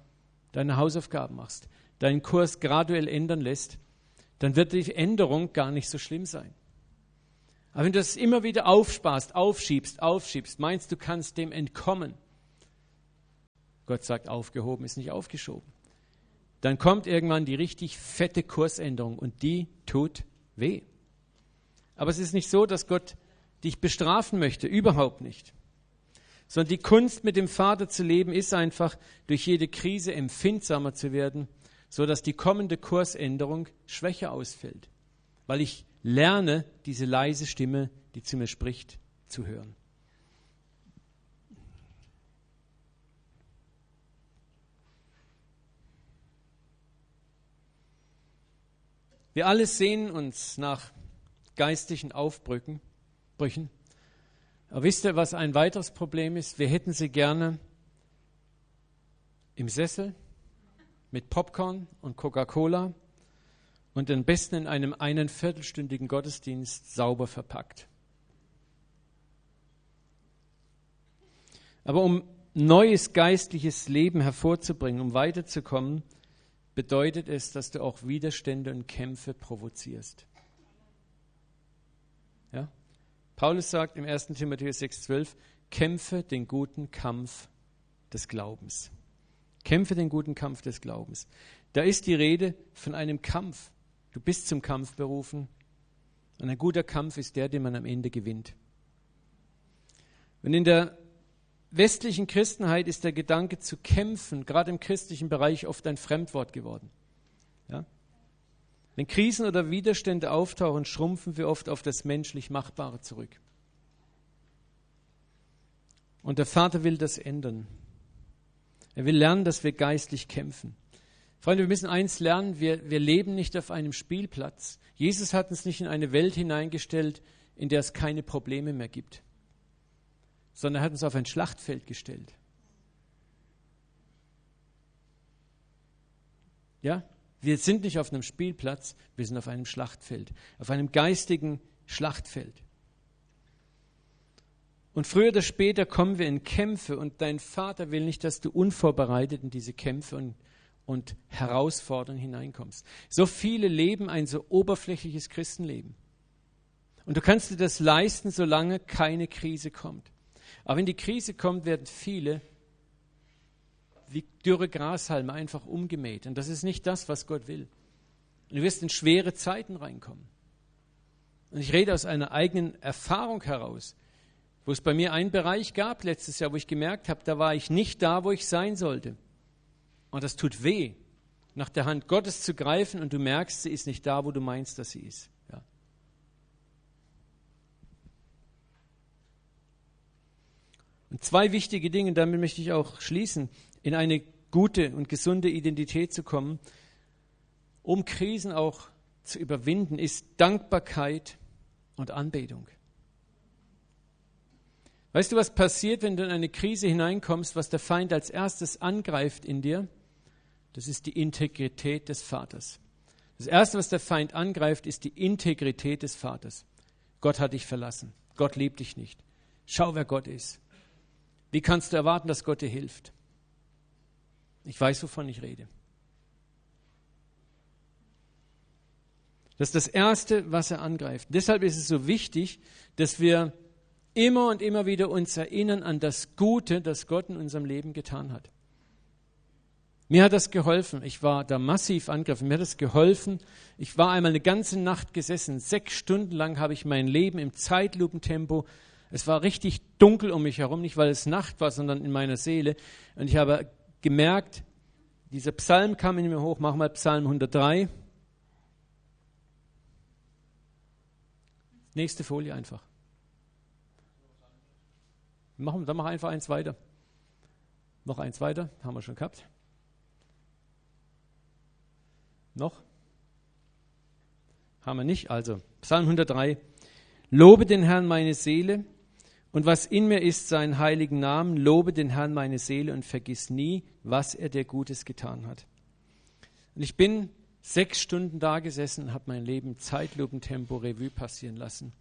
A: deine Hausaufgaben machst, deinen Kurs graduell ändern lässt, dann wird die Änderung gar nicht so schlimm sein. Aber wenn du das immer wieder aufsparst, aufschiebst, aufschiebst, meinst du kannst dem entkommen. Gott sagt, aufgehoben ist nicht aufgeschoben. Dann kommt irgendwann die richtig fette Kursänderung und die tut weh. Aber es ist nicht so, dass Gott dich bestrafen möchte, überhaupt nicht. Sondern die Kunst, mit dem Vater zu leben, ist einfach, durch jede Krise empfindsamer zu werden, so dass die kommende Kursänderung schwächer ausfällt. Weil ich lerne, diese leise Stimme, die zu mir spricht, zu hören. Wir alle sehen uns nach geistlichen Aufbrüchen. Brüchen. Aber wisst ihr, was ein weiteres Problem ist? Wir hätten sie gerne im Sessel mit Popcorn und Coca-Cola und am besten in einem einen viertelstündigen Gottesdienst sauber verpackt. Aber um neues geistliches Leben hervorzubringen, um weiterzukommen, bedeutet es, dass du auch Widerstände und Kämpfe provozierst. Ja? Paulus sagt im 1. Timotheus 6,12: Kämpfe den guten Kampf des Glaubens. Kämpfe den guten Kampf des Glaubens. Da ist die Rede von einem Kampf. Du bist zum Kampf berufen. Und ein guter Kampf ist der, den man am Ende gewinnt. Und in der westlichen Christenheit ist der Gedanke zu kämpfen, gerade im christlichen Bereich, oft ein Fremdwort geworden. Ja? Wenn Krisen oder Widerstände auftauchen, schrumpfen wir oft auf das menschlich Machbare zurück. Und der Vater will das ändern. Er will lernen, dass wir geistlich kämpfen. Freunde, wir müssen eins lernen, wir, wir leben nicht auf einem Spielplatz. Jesus hat uns nicht in eine Welt hineingestellt, in der es keine Probleme mehr gibt sondern er hat uns auf ein Schlachtfeld gestellt. Ja, wir sind nicht auf einem Spielplatz, wir sind auf einem Schlachtfeld, auf einem geistigen Schlachtfeld. Und früher oder später kommen wir in Kämpfe und dein Vater will nicht, dass du unvorbereitet in diese Kämpfe und, und Herausforderungen hineinkommst. So viele leben ein so oberflächliches Christenleben. Und du kannst dir das leisten, solange keine Krise kommt. Aber wenn die Krise kommt, werden viele wie dürre Grashalme einfach umgemäht. Und das ist nicht das, was Gott will. Und du wirst in schwere Zeiten reinkommen. Und ich rede aus einer eigenen Erfahrung heraus, wo es bei mir einen Bereich gab letztes Jahr, wo ich gemerkt habe, da war ich nicht da, wo ich sein sollte. Und das tut weh, nach der Hand Gottes zu greifen und du merkst, sie ist nicht da, wo du meinst, dass sie ist. Und zwei wichtige Dinge, damit möchte ich auch schließen, in eine gute und gesunde Identität zu kommen, um Krisen auch zu überwinden, ist Dankbarkeit und Anbetung. Weißt du, was passiert, wenn du in eine Krise hineinkommst, was der Feind als erstes angreift in dir? Das ist die Integrität des Vaters. Das Erste, was der Feind angreift, ist die Integrität des Vaters. Gott hat dich verlassen. Gott liebt dich nicht. Schau, wer Gott ist. Wie kannst du erwarten, dass Gott dir hilft? Ich weiß, wovon ich rede. Das ist das Erste, was er angreift. Deshalb ist es so wichtig, dass wir immer und immer wieder uns erinnern an das Gute, das Gott in unserem Leben getan hat. Mir hat das geholfen. Ich war da massiv angegriffen. Mir hat das geholfen. Ich war einmal eine ganze Nacht gesessen. Sechs Stunden lang habe ich mein Leben im Zeitlupentempo es war richtig dunkel um mich herum, nicht weil es Nacht war, sondern in meiner Seele. Und ich habe gemerkt, dieser Psalm kam in mir hoch, mach mal Psalm 103. Nächste Folie einfach. Machen, dann mach einfach eins weiter. Noch eins weiter, haben wir schon gehabt. Noch? Haben wir nicht. Also, Psalm 103. Lobe den Herrn meine Seele und was in mir ist, seinen heiligen Namen, lobe den Herrn meine Seele und vergiss nie, was er dir Gutes getan hat. Und ich bin sechs Stunden da gesessen und habe mein Leben Zeitlupentempo Revue passieren lassen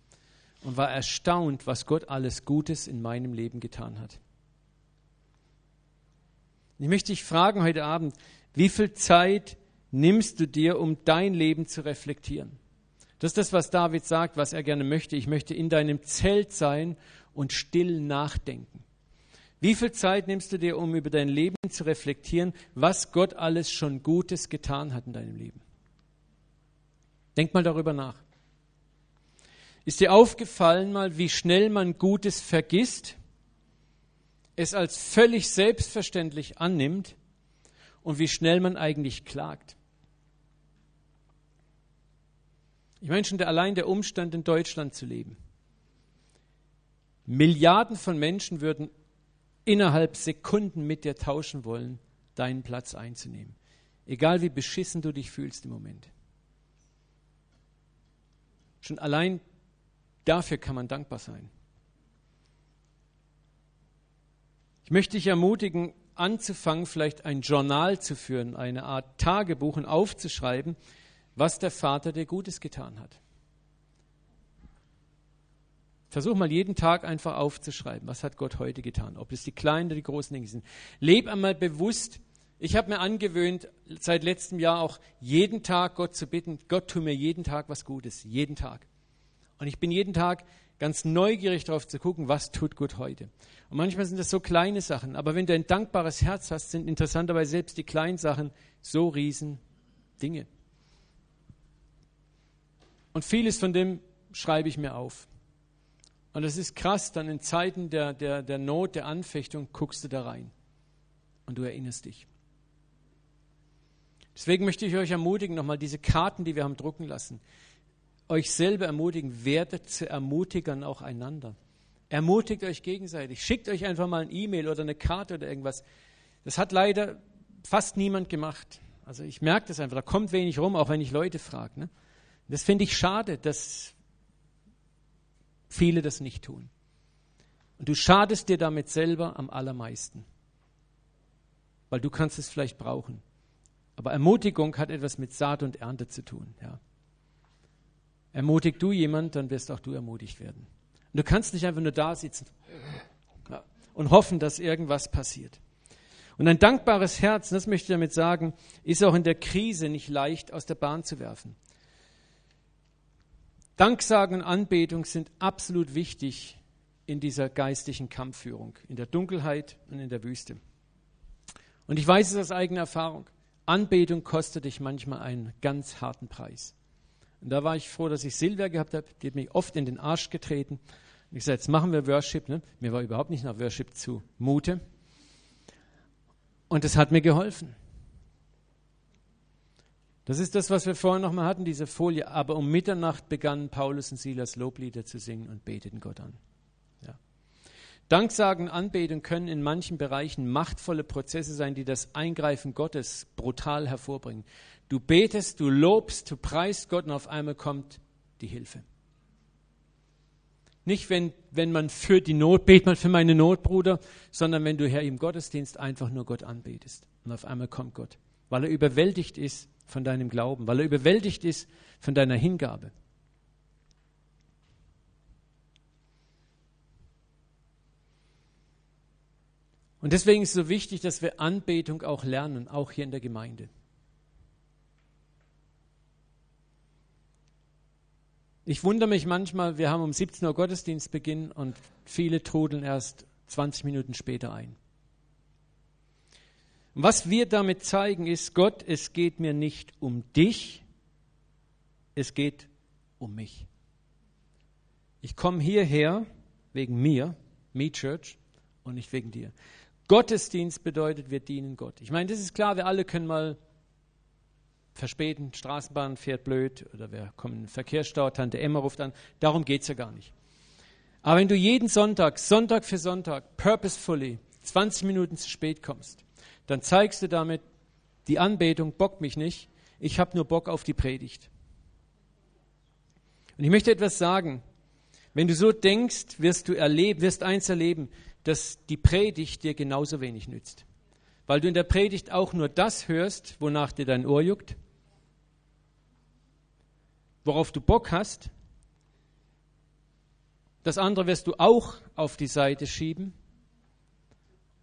A: und war erstaunt, was Gott alles Gutes in meinem Leben getan hat. Ich möchte dich fragen heute Abend, wie viel Zeit nimmst du dir, um dein Leben zu reflektieren? Das ist das, was David sagt, was er gerne möchte. Ich möchte in deinem Zelt sein und still nachdenken. Wie viel Zeit nimmst du dir, um über dein Leben zu reflektieren, was Gott alles schon Gutes getan hat in deinem Leben? Denk mal darüber nach. Ist dir aufgefallen mal, wie schnell man Gutes vergisst, es als völlig selbstverständlich annimmt und wie schnell man eigentlich klagt? Ich meine schon allein der Umstand, in Deutschland zu leben. Milliarden von Menschen würden innerhalb Sekunden mit dir tauschen wollen, deinen Platz einzunehmen. Egal wie beschissen du dich fühlst im Moment. Schon allein dafür kann man dankbar sein. Ich möchte dich ermutigen, anzufangen, vielleicht ein Journal zu führen, eine Art Tagebuch und aufzuschreiben, was der Vater dir Gutes getan hat. Versuch mal jeden Tag einfach aufzuschreiben, was hat Gott heute getan, ob es die kleinen oder die großen Dinge sind. Leb einmal bewusst. Ich habe mir angewöhnt, seit letztem Jahr auch jeden Tag Gott zu bitten, Gott tu mir jeden Tag was Gutes, jeden Tag. Und ich bin jeden Tag ganz neugierig darauf zu gucken, was tut Gott heute. Und manchmal sind das so kleine Sachen, aber wenn du ein dankbares Herz hast, sind interessanterweise selbst die kleinen Sachen so riesen Dinge. Und vieles von dem schreibe ich mir auf. Und es ist krass, dann in Zeiten der, der, der Not, der Anfechtung, guckst du da rein und du erinnerst dich. Deswegen möchte ich euch ermutigen, nochmal diese Karten, die wir haben drucken lassen, euch selber ermutigen, werdet zu Ermutigern auch einander. Ermutigt euch gegenseitig. Schickt euch einfach mal ein E-Mail oder eine Karte oder irgendwas. Das hat leider fast niemand gemacht. Also ich merke das einfach, da kommt wenig rum, auch wenn ich Leute frage. Ne? Das finde ich schade, dass viele das nicht tun. Und du schadest dir damit selber am allermeisten, weil du kannst es vielleicht brauchen. Aber Ermutigung hat etwas mit Saat und Ernte zu tun. Ja. Ermutig du jemand, dann wirst auch du ermutigt werden. Und du kannst nicht einfach nur da sitzen und hoffen, dass irgendwas passiert. Und ein dankbares Herz, das möchte ich damit sagen, ist auch in der Krise nicht leicht aus der Bahn zu werfen. Danksagen und Anbetung sind absolut wichtig in dieser geistlichen Kampfführung, in der Dunkelheit und in der Wüste. Und ich weiß es aus eigener Erfahrung. Anbetung kostet dich manchmal einen ganz harten Preis. Und da war ich froh, dass ich Silvia gehabt habe. Die hat mich oft in den Arsch getreten. Und ich sagte, jetzt machen wir Worship. Ne? Mir war überhaupt nicht nach Worship zu Mute. Und es hat mir geholfen. Das ist das, was wir vorhin nochmal hatten, diese Folie. Aber um Mitternacht begannen Paulus und Silas Loblieder zu singen und beteten Gott an. Ja. Danksagen, Anbeten können in manchen Bereichen machtvolle Prozesse sein, die das Eingreifen Gottes brutal hervorbringen. Du betest, du lobst, du preist Gott und auf einmal kommt die Hilfe. Nicht, wenn, wenn man für die Not, bet man für meine Not, Bruder, sondern wenn du Herr im Gottesdienst einfach nur Gott anbetest. Und auf einmal kommt Gott, weil er überwältigt ist von deinem Glauben, weil er überwältigt ist von deiner Hingabe. Und deswegen ist es so wichtig, dass wir Anbetung auch lernen, auch hier in der Gemeinde. Ich wundere mich manchmal, wir haben um 17 Uhr Gottesdienstbeginn und viele trudeln erst 20 Minuten später ein. Was wir damit zeigen ist, Gott, es geht mir nicht um dich, es geht um mich. Ich komme hierher wegen mir, Me Church, und nicht wegen dir. Gottesdienst bedeutet, wir dienen Gott. Ich meine, das ist klar, wir alle können mal verspäten, Straßenbahn fährt blöd oder wir kommen in den Verkehrsstau, Tante Emma ruft an. Darum geht es ja gar nicht. Aber wenn du jeden Sonntag, Sonntag für Sonntag, purposefully 20 Minuten zu spät kommst, dann zeigst du damit, die Anbetung bockt mich nicht, ich habe nur Bock auf die Predigt. Und ich möchte etwas sagen. Wenn du so denkst, wirst du erleben, wirst eins erleben, dass die Predigt dir genauso wenig nützt. Weil du in der Predigt auch nur das hörst, wonach dir dein Ohr juckt, worauf du Bock hast. Das andere wirst du auch auf die Seite schieben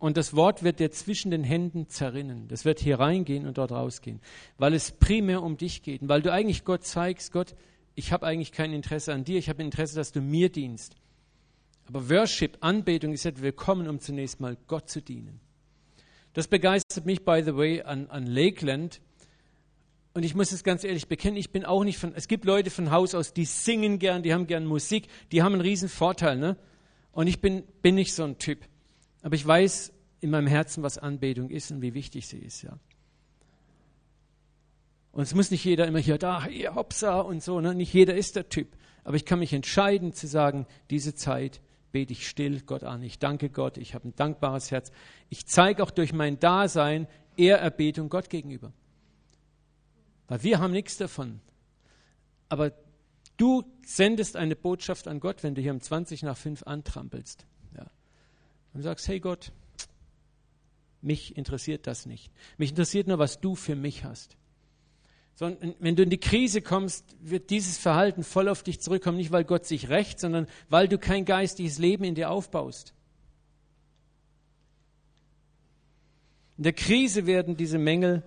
A: und das Wort wird dir zwischen den Händen zerrinnen. Das wird hier reingehen und dort rausgehen, weil es primär um dich geht. Und weil du eigentlich Gott zeigst, Gott, ich habe eigentlich kein Interesse an dir, ich habe Interesse, dass du mir dienst. Aber Worship, Anbetung ist etwas willkommen, um zunächst mal Gott zu dienen. Das begeistert mich, by the way, an, an Lakeland. Und ich muss es ganz ehrlich bekennen, ich bin auch nicht von, es gibt Leute von Haus aus, die singen gern, die haben gern Musik, die haben einen riesen Vorteil, ne? Und ich bin, bin nicht so ein Typ. Aber ich weiß in meinem Herzen, was Anbetung ist und wie wichtig sie ist, ja. Und es muss nicht jeder immer hier, da, hier, hopsa und so, ne? Nicht jeder ist der Typ. Aber ich kann mich entscheiden zu sagen, diese Zeit bete ich still Gott an. Ich danke Gott, ich habe ein dankbares Herz. Ich zeige auch durch mein Dasein Ehrerbietung Gott gegenüber. Weil wir haben nichts davon. Aber du sendest eine Botschaft an Gott, wenn du hier um 20 nach 5 antrampelst. Ja. Und sagst, hey Gott, mich interessiert das nicht. Mich interessiert nur, was du für mich hast. Sondern wenn du in die Krise kommst, wird dieses Verhalten voll auf dich zurückkommen, nicht weil Gott sich rächt, sondern weil du kein geistiges Leben in dir aufbaust. In der Krise werden diese Mängel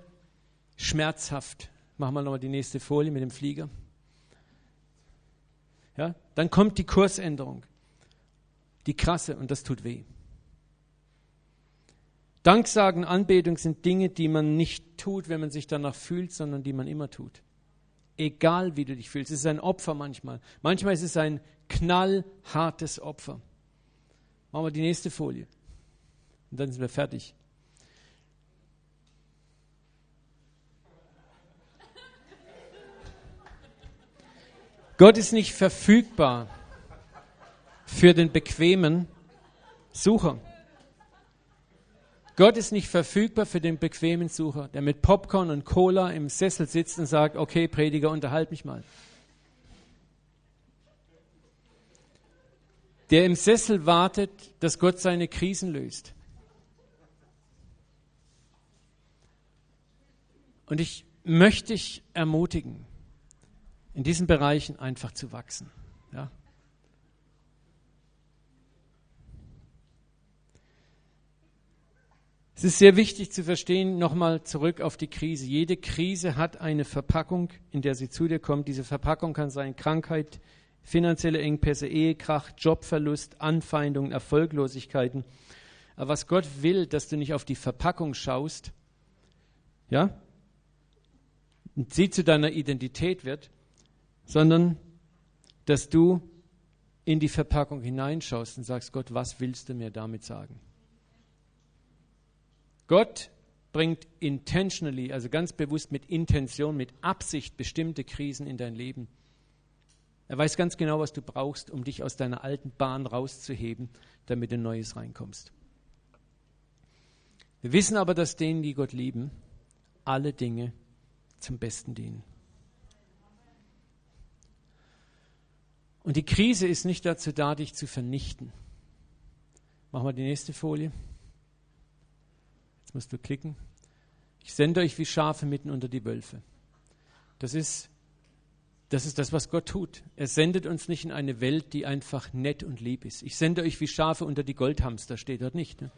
A: schmerzhaft. Machen wir nochmal die nächste Folie mit dem Flieger. Ja, dann kommt die Kursänderung. Die krasse und das tut weh. Danksagen, Anbetung sind Dinge, die man nicht tut, wenn man sich danach fühlt, sondern die man immer tut. Egal wie du dich fühlst. Es ist ein Opfer manchmal. Manchmal ist es ein knallhartes Opfer. Machen wir die nächste Folie. Und dann sind wir fertig. Gott ist nicht verfügbar für den bequemen Sucher. Gott ist nicht verfügbar für den bequemen Sucher, der mit Popcorn und Cola im Sessel sitzt und sagt, okay, Prediger, unterhalt mich mal. Der im Sessel wartet, dass Gott seine Krisen löst. Und ich möchte dich ermutigen, in diesen Bereichen einfach zu wachsen. Ja? Es ist sehr wichtig zu verstehen, nochmal zurück auf die Krise. Jede Krise hat eine Verpackung, in der sie zu dir kommt. Diese Verpackung kann sein Krankheit, finanzielle Engpässe, Ehekrach, Jobverlust, Anfeindungen, Erfolglosigkeiten. Aber was Gott will, dass du nicht auf die Verpackung schaust, ja, und sie zu deiner Identität wird, sondern dass du in die Verpackung hineinschaust und sagst, Gott, was willst du mir damit sagen? Gott bringt intentionally, also ganz bewusst mit Intention, mit Absicht bestimmte Krisen in dein Leben. Er weiß ganz genau, was du brauchst, um dich aus deiner alten Bahn rauszuheben, damit du Neues reinkommst. Wir wissen aber, dass denen, die Gott lieben, alle Dinge zum Besten dienen. Und die Krise ist nicht dazu da, dich zu vernichten. Machen wir die nächste Folie. Jetzt musst du klicken. Ich sende euch wie Schafe mitten unter die Wölfe. Das ist, das ist das, was Gott tut. Er sendet uns nicht in eine Welt, die einfach nett und lieb ist. Ich sende euch wie Schafe unter die Goldhamster, steht dort nicht. Ne?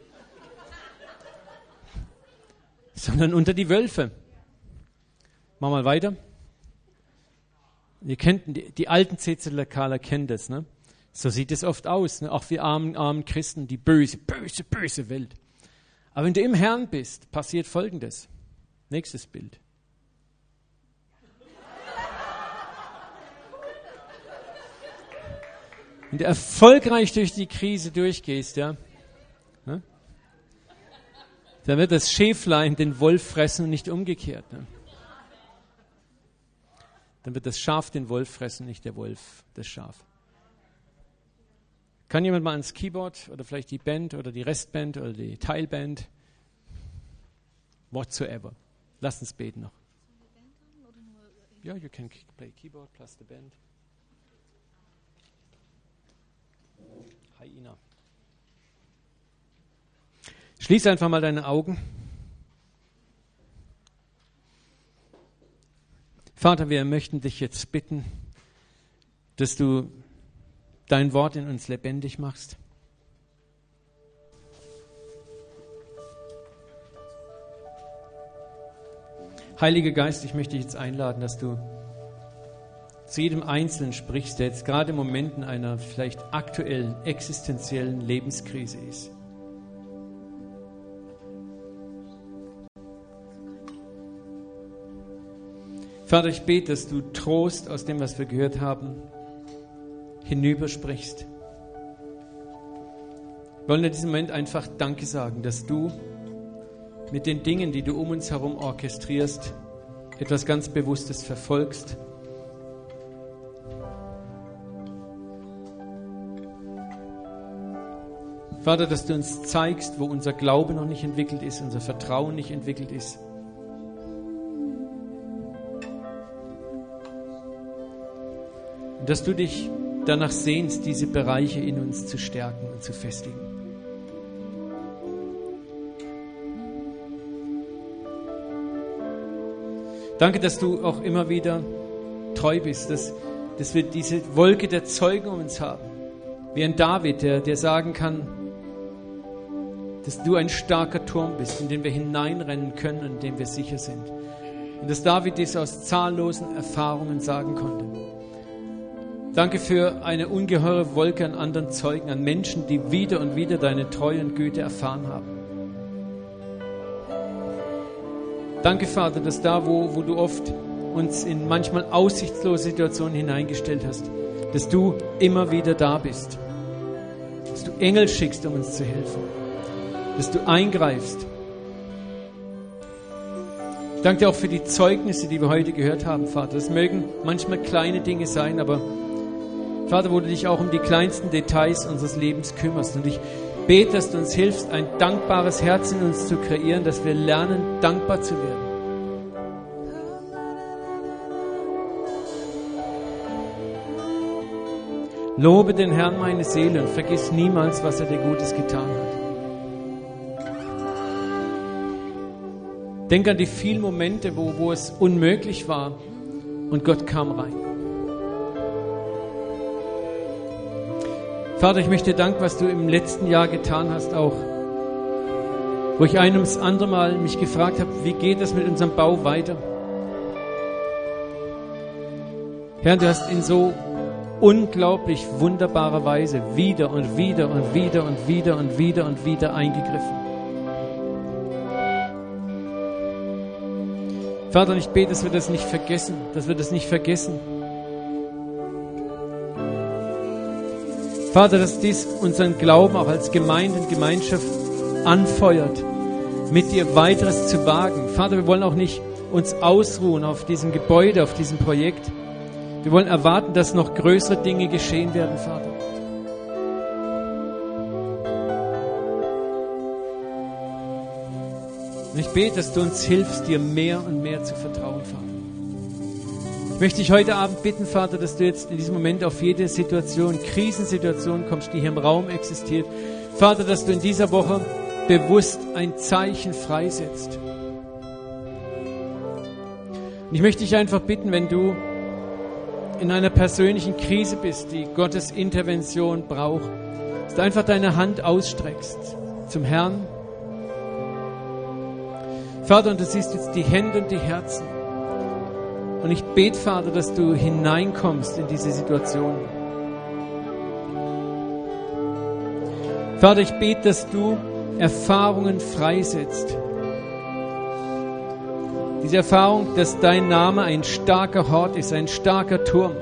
A: (laughs) Sondern unter die Wölfe. Wir mal weiter. Ihr kennt, die, die alten CZLKler kennen das. Ne? So sieht es oft aus. Ne? Auch wir armen, armen Christen, die böse, böse, böse Welt. Aber wenn du im Herrn bist, passiert Folgendes. Nächstes Bild. Wenn du erfolgreich durch die Krise durchgehst, ja, ne, dann wird das Schäflein den Wolf fressen und nicht umgekehrt. Ne? Dann wird das Schaf den Wolf fressen, nicht der Wolf das Schaf. Kann jemand mal ans Keyboard oder vielleicht die Band oder die Restband oder die Teilband? Whatsoever. Lass uns beten noch. Ja, you can play keyboard plus the band. Hi Ina. Schließ einfach mal deine Augen. Vater, wir möchten dich jetzt bitten, dass du dein Wort in uns lebendig machst. Heiliger Geist, ich möchte dich jetzt einladen, dass du zu jedem Einzelnen sprichst, der jetzt gerade im Moment in einer vielleicht aktuellen, existenziellen Lebenskrise ist. Vater, ich bete, dass du Trost aus dem, was wir gehört haben, hinübersprichst. Wir wollen in diesem Moment einfach Danke sagen, dass du mit den Dingen, die du um uns herum orchestrierst, etwas ganz Bewusstes verfolgst. Vater, dass du uns zeigst, wo unser Glaube noch nicht entwickelt ist, unser Vertrauen nicht entwickelt ist. Und dass du dich danach sehnst, diese Bereiche in uns zu stärken und zu festigen. Danke, dass du auch immer wieder treu bist, dass, dass wir diese Wolke der Zeugen um uns haben. Wie ein David, der, der sagen kann, dass du ein starker Turm bist, in den wir hineinrennen können und in dem wir sicher sind. Und dass David dies aus zahllosen Erfahrungen sagen konnte. Danke für eine ungeheure Wolke an anderen Zeugen, an Menschen, die wieder und wieder deine Treue und Güte erfahren haben. Danke, Vater, dass da, wo, wo du oft uns in manchmal aussichtslose Situationen hineingestellt hast, dass du immer wieder da bist. Dass du Engel schickst, um uns zu helfen. Dass du eingreifst. Ich danke dir auch für die Zeugnisse, die wir heute gehört haben, Vater. Das mögen manchmal kleine Dinge sein, aber Vater, wo du dich auch um die kleinsten Details unseres Lebens kümmerst. Und ich bete, dass uns hilfst, ein dankbares Herz in uns zu kreieren, dass wir lernen, dankbar zu werden. Lobe den Herrn meine Seele und vergiss niemals, was er dir Gutes getan hat. Denk an die vielen Momente, wo, wo es unmöglich war und Gott kam rein. Vater, ich möchte danken, was du im letzten Jahr getan hast, auch wo ich ein ums andere Mal mich gefragt habe, wie geht es mit unserem Bau weiter? Herr, du hast in so unglaublich wunderbarer Weise wieder und wieder und wieder und wieder und wieder und wieder eingegriffen. Vater, ich bete, dass wir das nicht vergessen, dass wir das nicht vergessen. Vater, dass dies unseren Glauben auch als Gemeinde und Gemeinschaft anfeuert, mit dir weiteres zu wagen. Vater, wir wollen auch nicht uns ausruhen auf diesem Gebäude, auf diesem Projekt. Wir wollen erwarten, dass noch größere Dinge geschehen werden, Vater. Und ich bete, dass du uns hilfst, dir mehr und mehr zu vertrauen, Vater. Ich möchte dich heute Abend bitten, Vater, dass du jetzt in diesem Moment auf jede Situation, Krisensituation kommst, die hier im Raum existiert. Vater, dass du in dieser Woche bewusst ein Zeichen freisetzt. Und ich möchte dich einfach bitten, wenn du in einer persönlichen Krise bist, die Gottes Intervention braucht, dass du einfach deine Hand ausstreckst zum Herrn. Vater, und du siehst jetzt die Hände und die Herzen. Und ich bete, Vater, dass du hineinkommst in diese Situation. Vater, ich bete, dass du Erfahrungen freisetzt. Diese Erfahrung, dass dein Name ein starker Hort ist, ein starker Turm.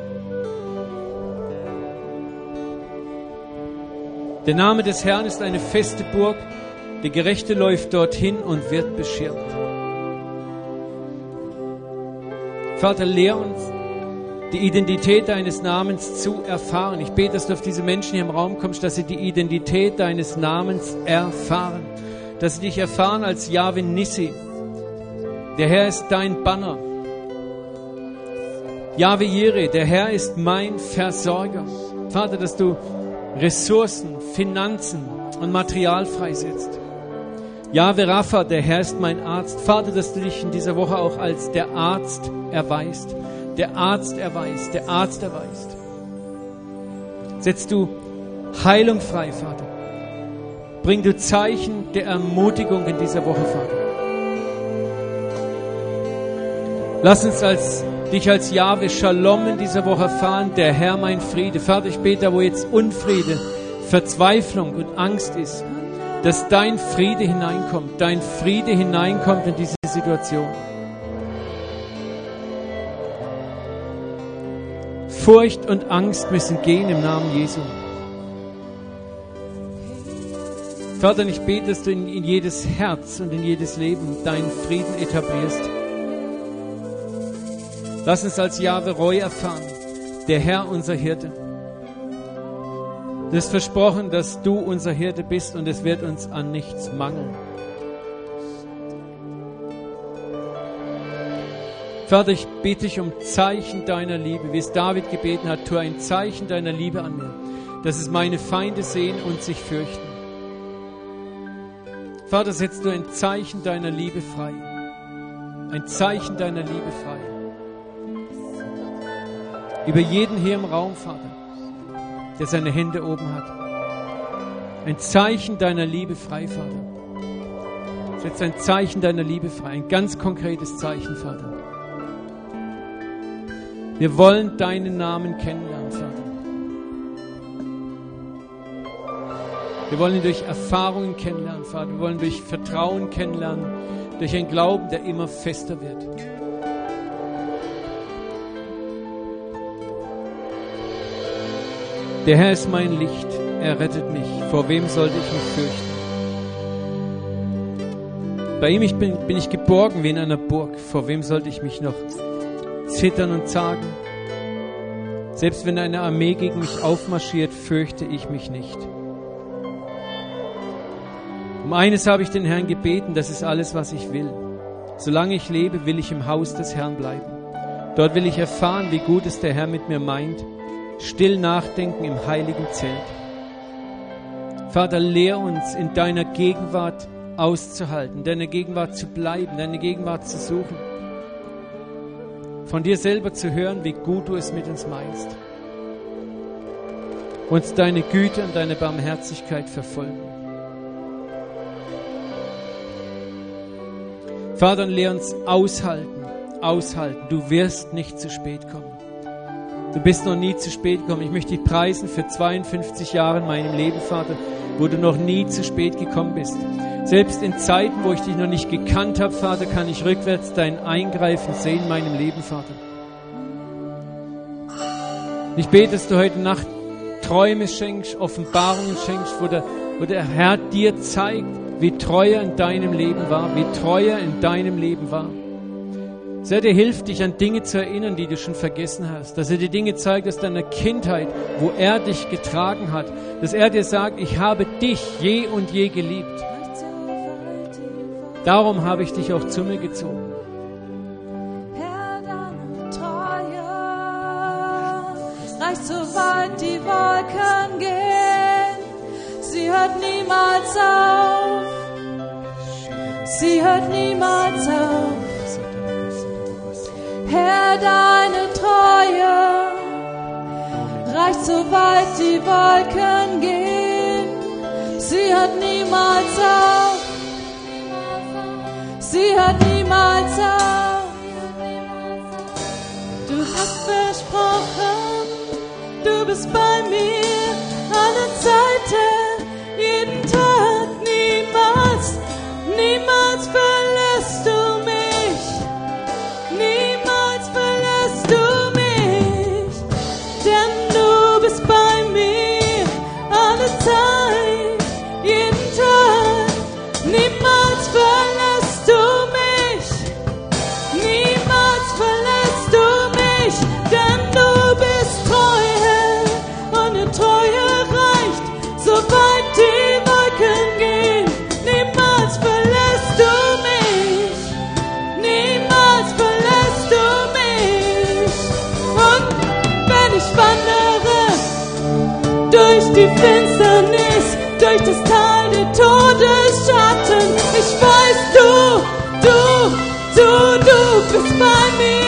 A: Der Name des Herrn ist eine feste Burg. Der Gerechte läuft dorthin und wird beschirmt. Vater, lehr uns, die Identität deines Namens zu erfahren. Ich bete, dass du auf diese Menschen hier im Raum kommst, dass sie die Identität deines Namens erfahren. Dass sie dich erfahren als Yahweh Nissi. Der Herr ist dein Banner. Yahweh Jireh, der Herr ist mein Versorger. Vater, dass du Ressourcen, Finanzen und Material freisetzt. Yahweh Rapha, der Herr ist mein Arzt. Vater, dass du dich in dieser Woche auch als der Arzt erweist. Der Arzt erweist, der Arzt erweist. Setzt du Heilung frei, Vater. Bring du Zeichen der Ermutigung in dieser Woche, Vater. Lass uns als dich als Jahwe Shalom in dieser Woche erfahren, der Herr mein Friede. Vater, ich bete, wo jetzt Unfriede, Verzweiflung und Angst ist, dass dein Friede hineinkommt, dein Friede hineinkommt in diese Situation. Furcht und Angst müssen gehen im Namen Jesu. Vater, ich bete, dass du in, in jedes Herz und in jedes Leben deinen Frieden etablierst. Lass uns als Jahwe Roy erfahren, der Herr unser Hirte. Du hast versprochen, dass du unser Hirte bist und es wird uns an nichts mangeln. Vater, ich bitte dich um Zeichen deiner Liebe, wie es David gebeten hat, tu ein Zeichen deiner Liebe an mir, dass es meine Feinde sehen und sich fürchten. Vater, setz du ein Zeichen deiner Liebe frei. Ein Zeichen deiner Liebe frei. Über jeden hier im Raum, Vater, der seine Hände oben hat. Ein Zeichen deiner Liebe frei, Vater. Setz ein Zeichen deiner Liebe frei. Ein ganz konkretes Zeichen, Vater. Wir wollen deinen Namen kennenlernen, Vater. Wir wollen ihn durch Erfahrungen kennenlernen, Vater. Wir wollen durch Vertrauen kennenlernen, durch einen Glauben, der immer fester wird. Der Herr ist mein Licht, er rettet mich. Vor wem sollte ich mich fürchten? Bei ihm bin, bin ich geborgen wie in einer Burg. Vor wem sollte ich mich noch zittern und zagen. Selbst wenn eine Armee gegen mich aufmarschiert, fürchte ich mich nicht. Um eines habe ich den Herrn gebeten, das ist alles, was ich will. Solange ich lebe, will ich im Haus des Herrn bleiben. Dort will ich erfahren, wie gut es der Herr mit mir meint. Still nachdenken im heiligen Zelt. Vater, lehr uns in deiner Gegenwart auszuhalten, deiner Gegenwart zu bleiben, deine Gegenwart zu suchen von dir selber zu hören, wie gut du es mit uns meinst. Uns deine Güte und deine Barmherzigkeit verfolgen. Vater, lehr uns aushalten, aushalten. Du wirst nicht zu spät kommen. Du bist noch nie zu spät gekommen. Ich möchte dich preisen für 52 Jahre in meinem Leben, Vater, wo du noch nie zu spät gekommen bist. Selbst in Zeiten, wo ich dich noch nicht gekannt habe, Vater, kann ich rückwärts dein Eingreifen sehen in meinem Leben, Vater. Ich bete, dass du heute Nacht Träume schenkst, Offenbarungen schenkst, wo der, wo der Herr dir zeigt, wie treu er in deinem Leben war, wie treu er in deinem Leben war. Dass er dir hilft, dich an Dinge zu erinnern, die du schon vergessen hast. Dass er dir Dinge zeigt aus deiner Kindheit, wo er dich getragen hat. Dass er dir sagt, ich habe dich je und je geliebt. Darum habe ich dich auch zu mir gezogen.
B: Reicht so weit die Wolken gehen. Sie hört niemals auf. Sie hört niemals auf. Herr, deine Treue reicht so weit die Wolken gehen. Sie hört niemals auf. Sie hört niemals auf. Du hast versprochen, du bist bei durch das Tal der Todesschatten, ich weiß, du, du, du, du bist bei mir,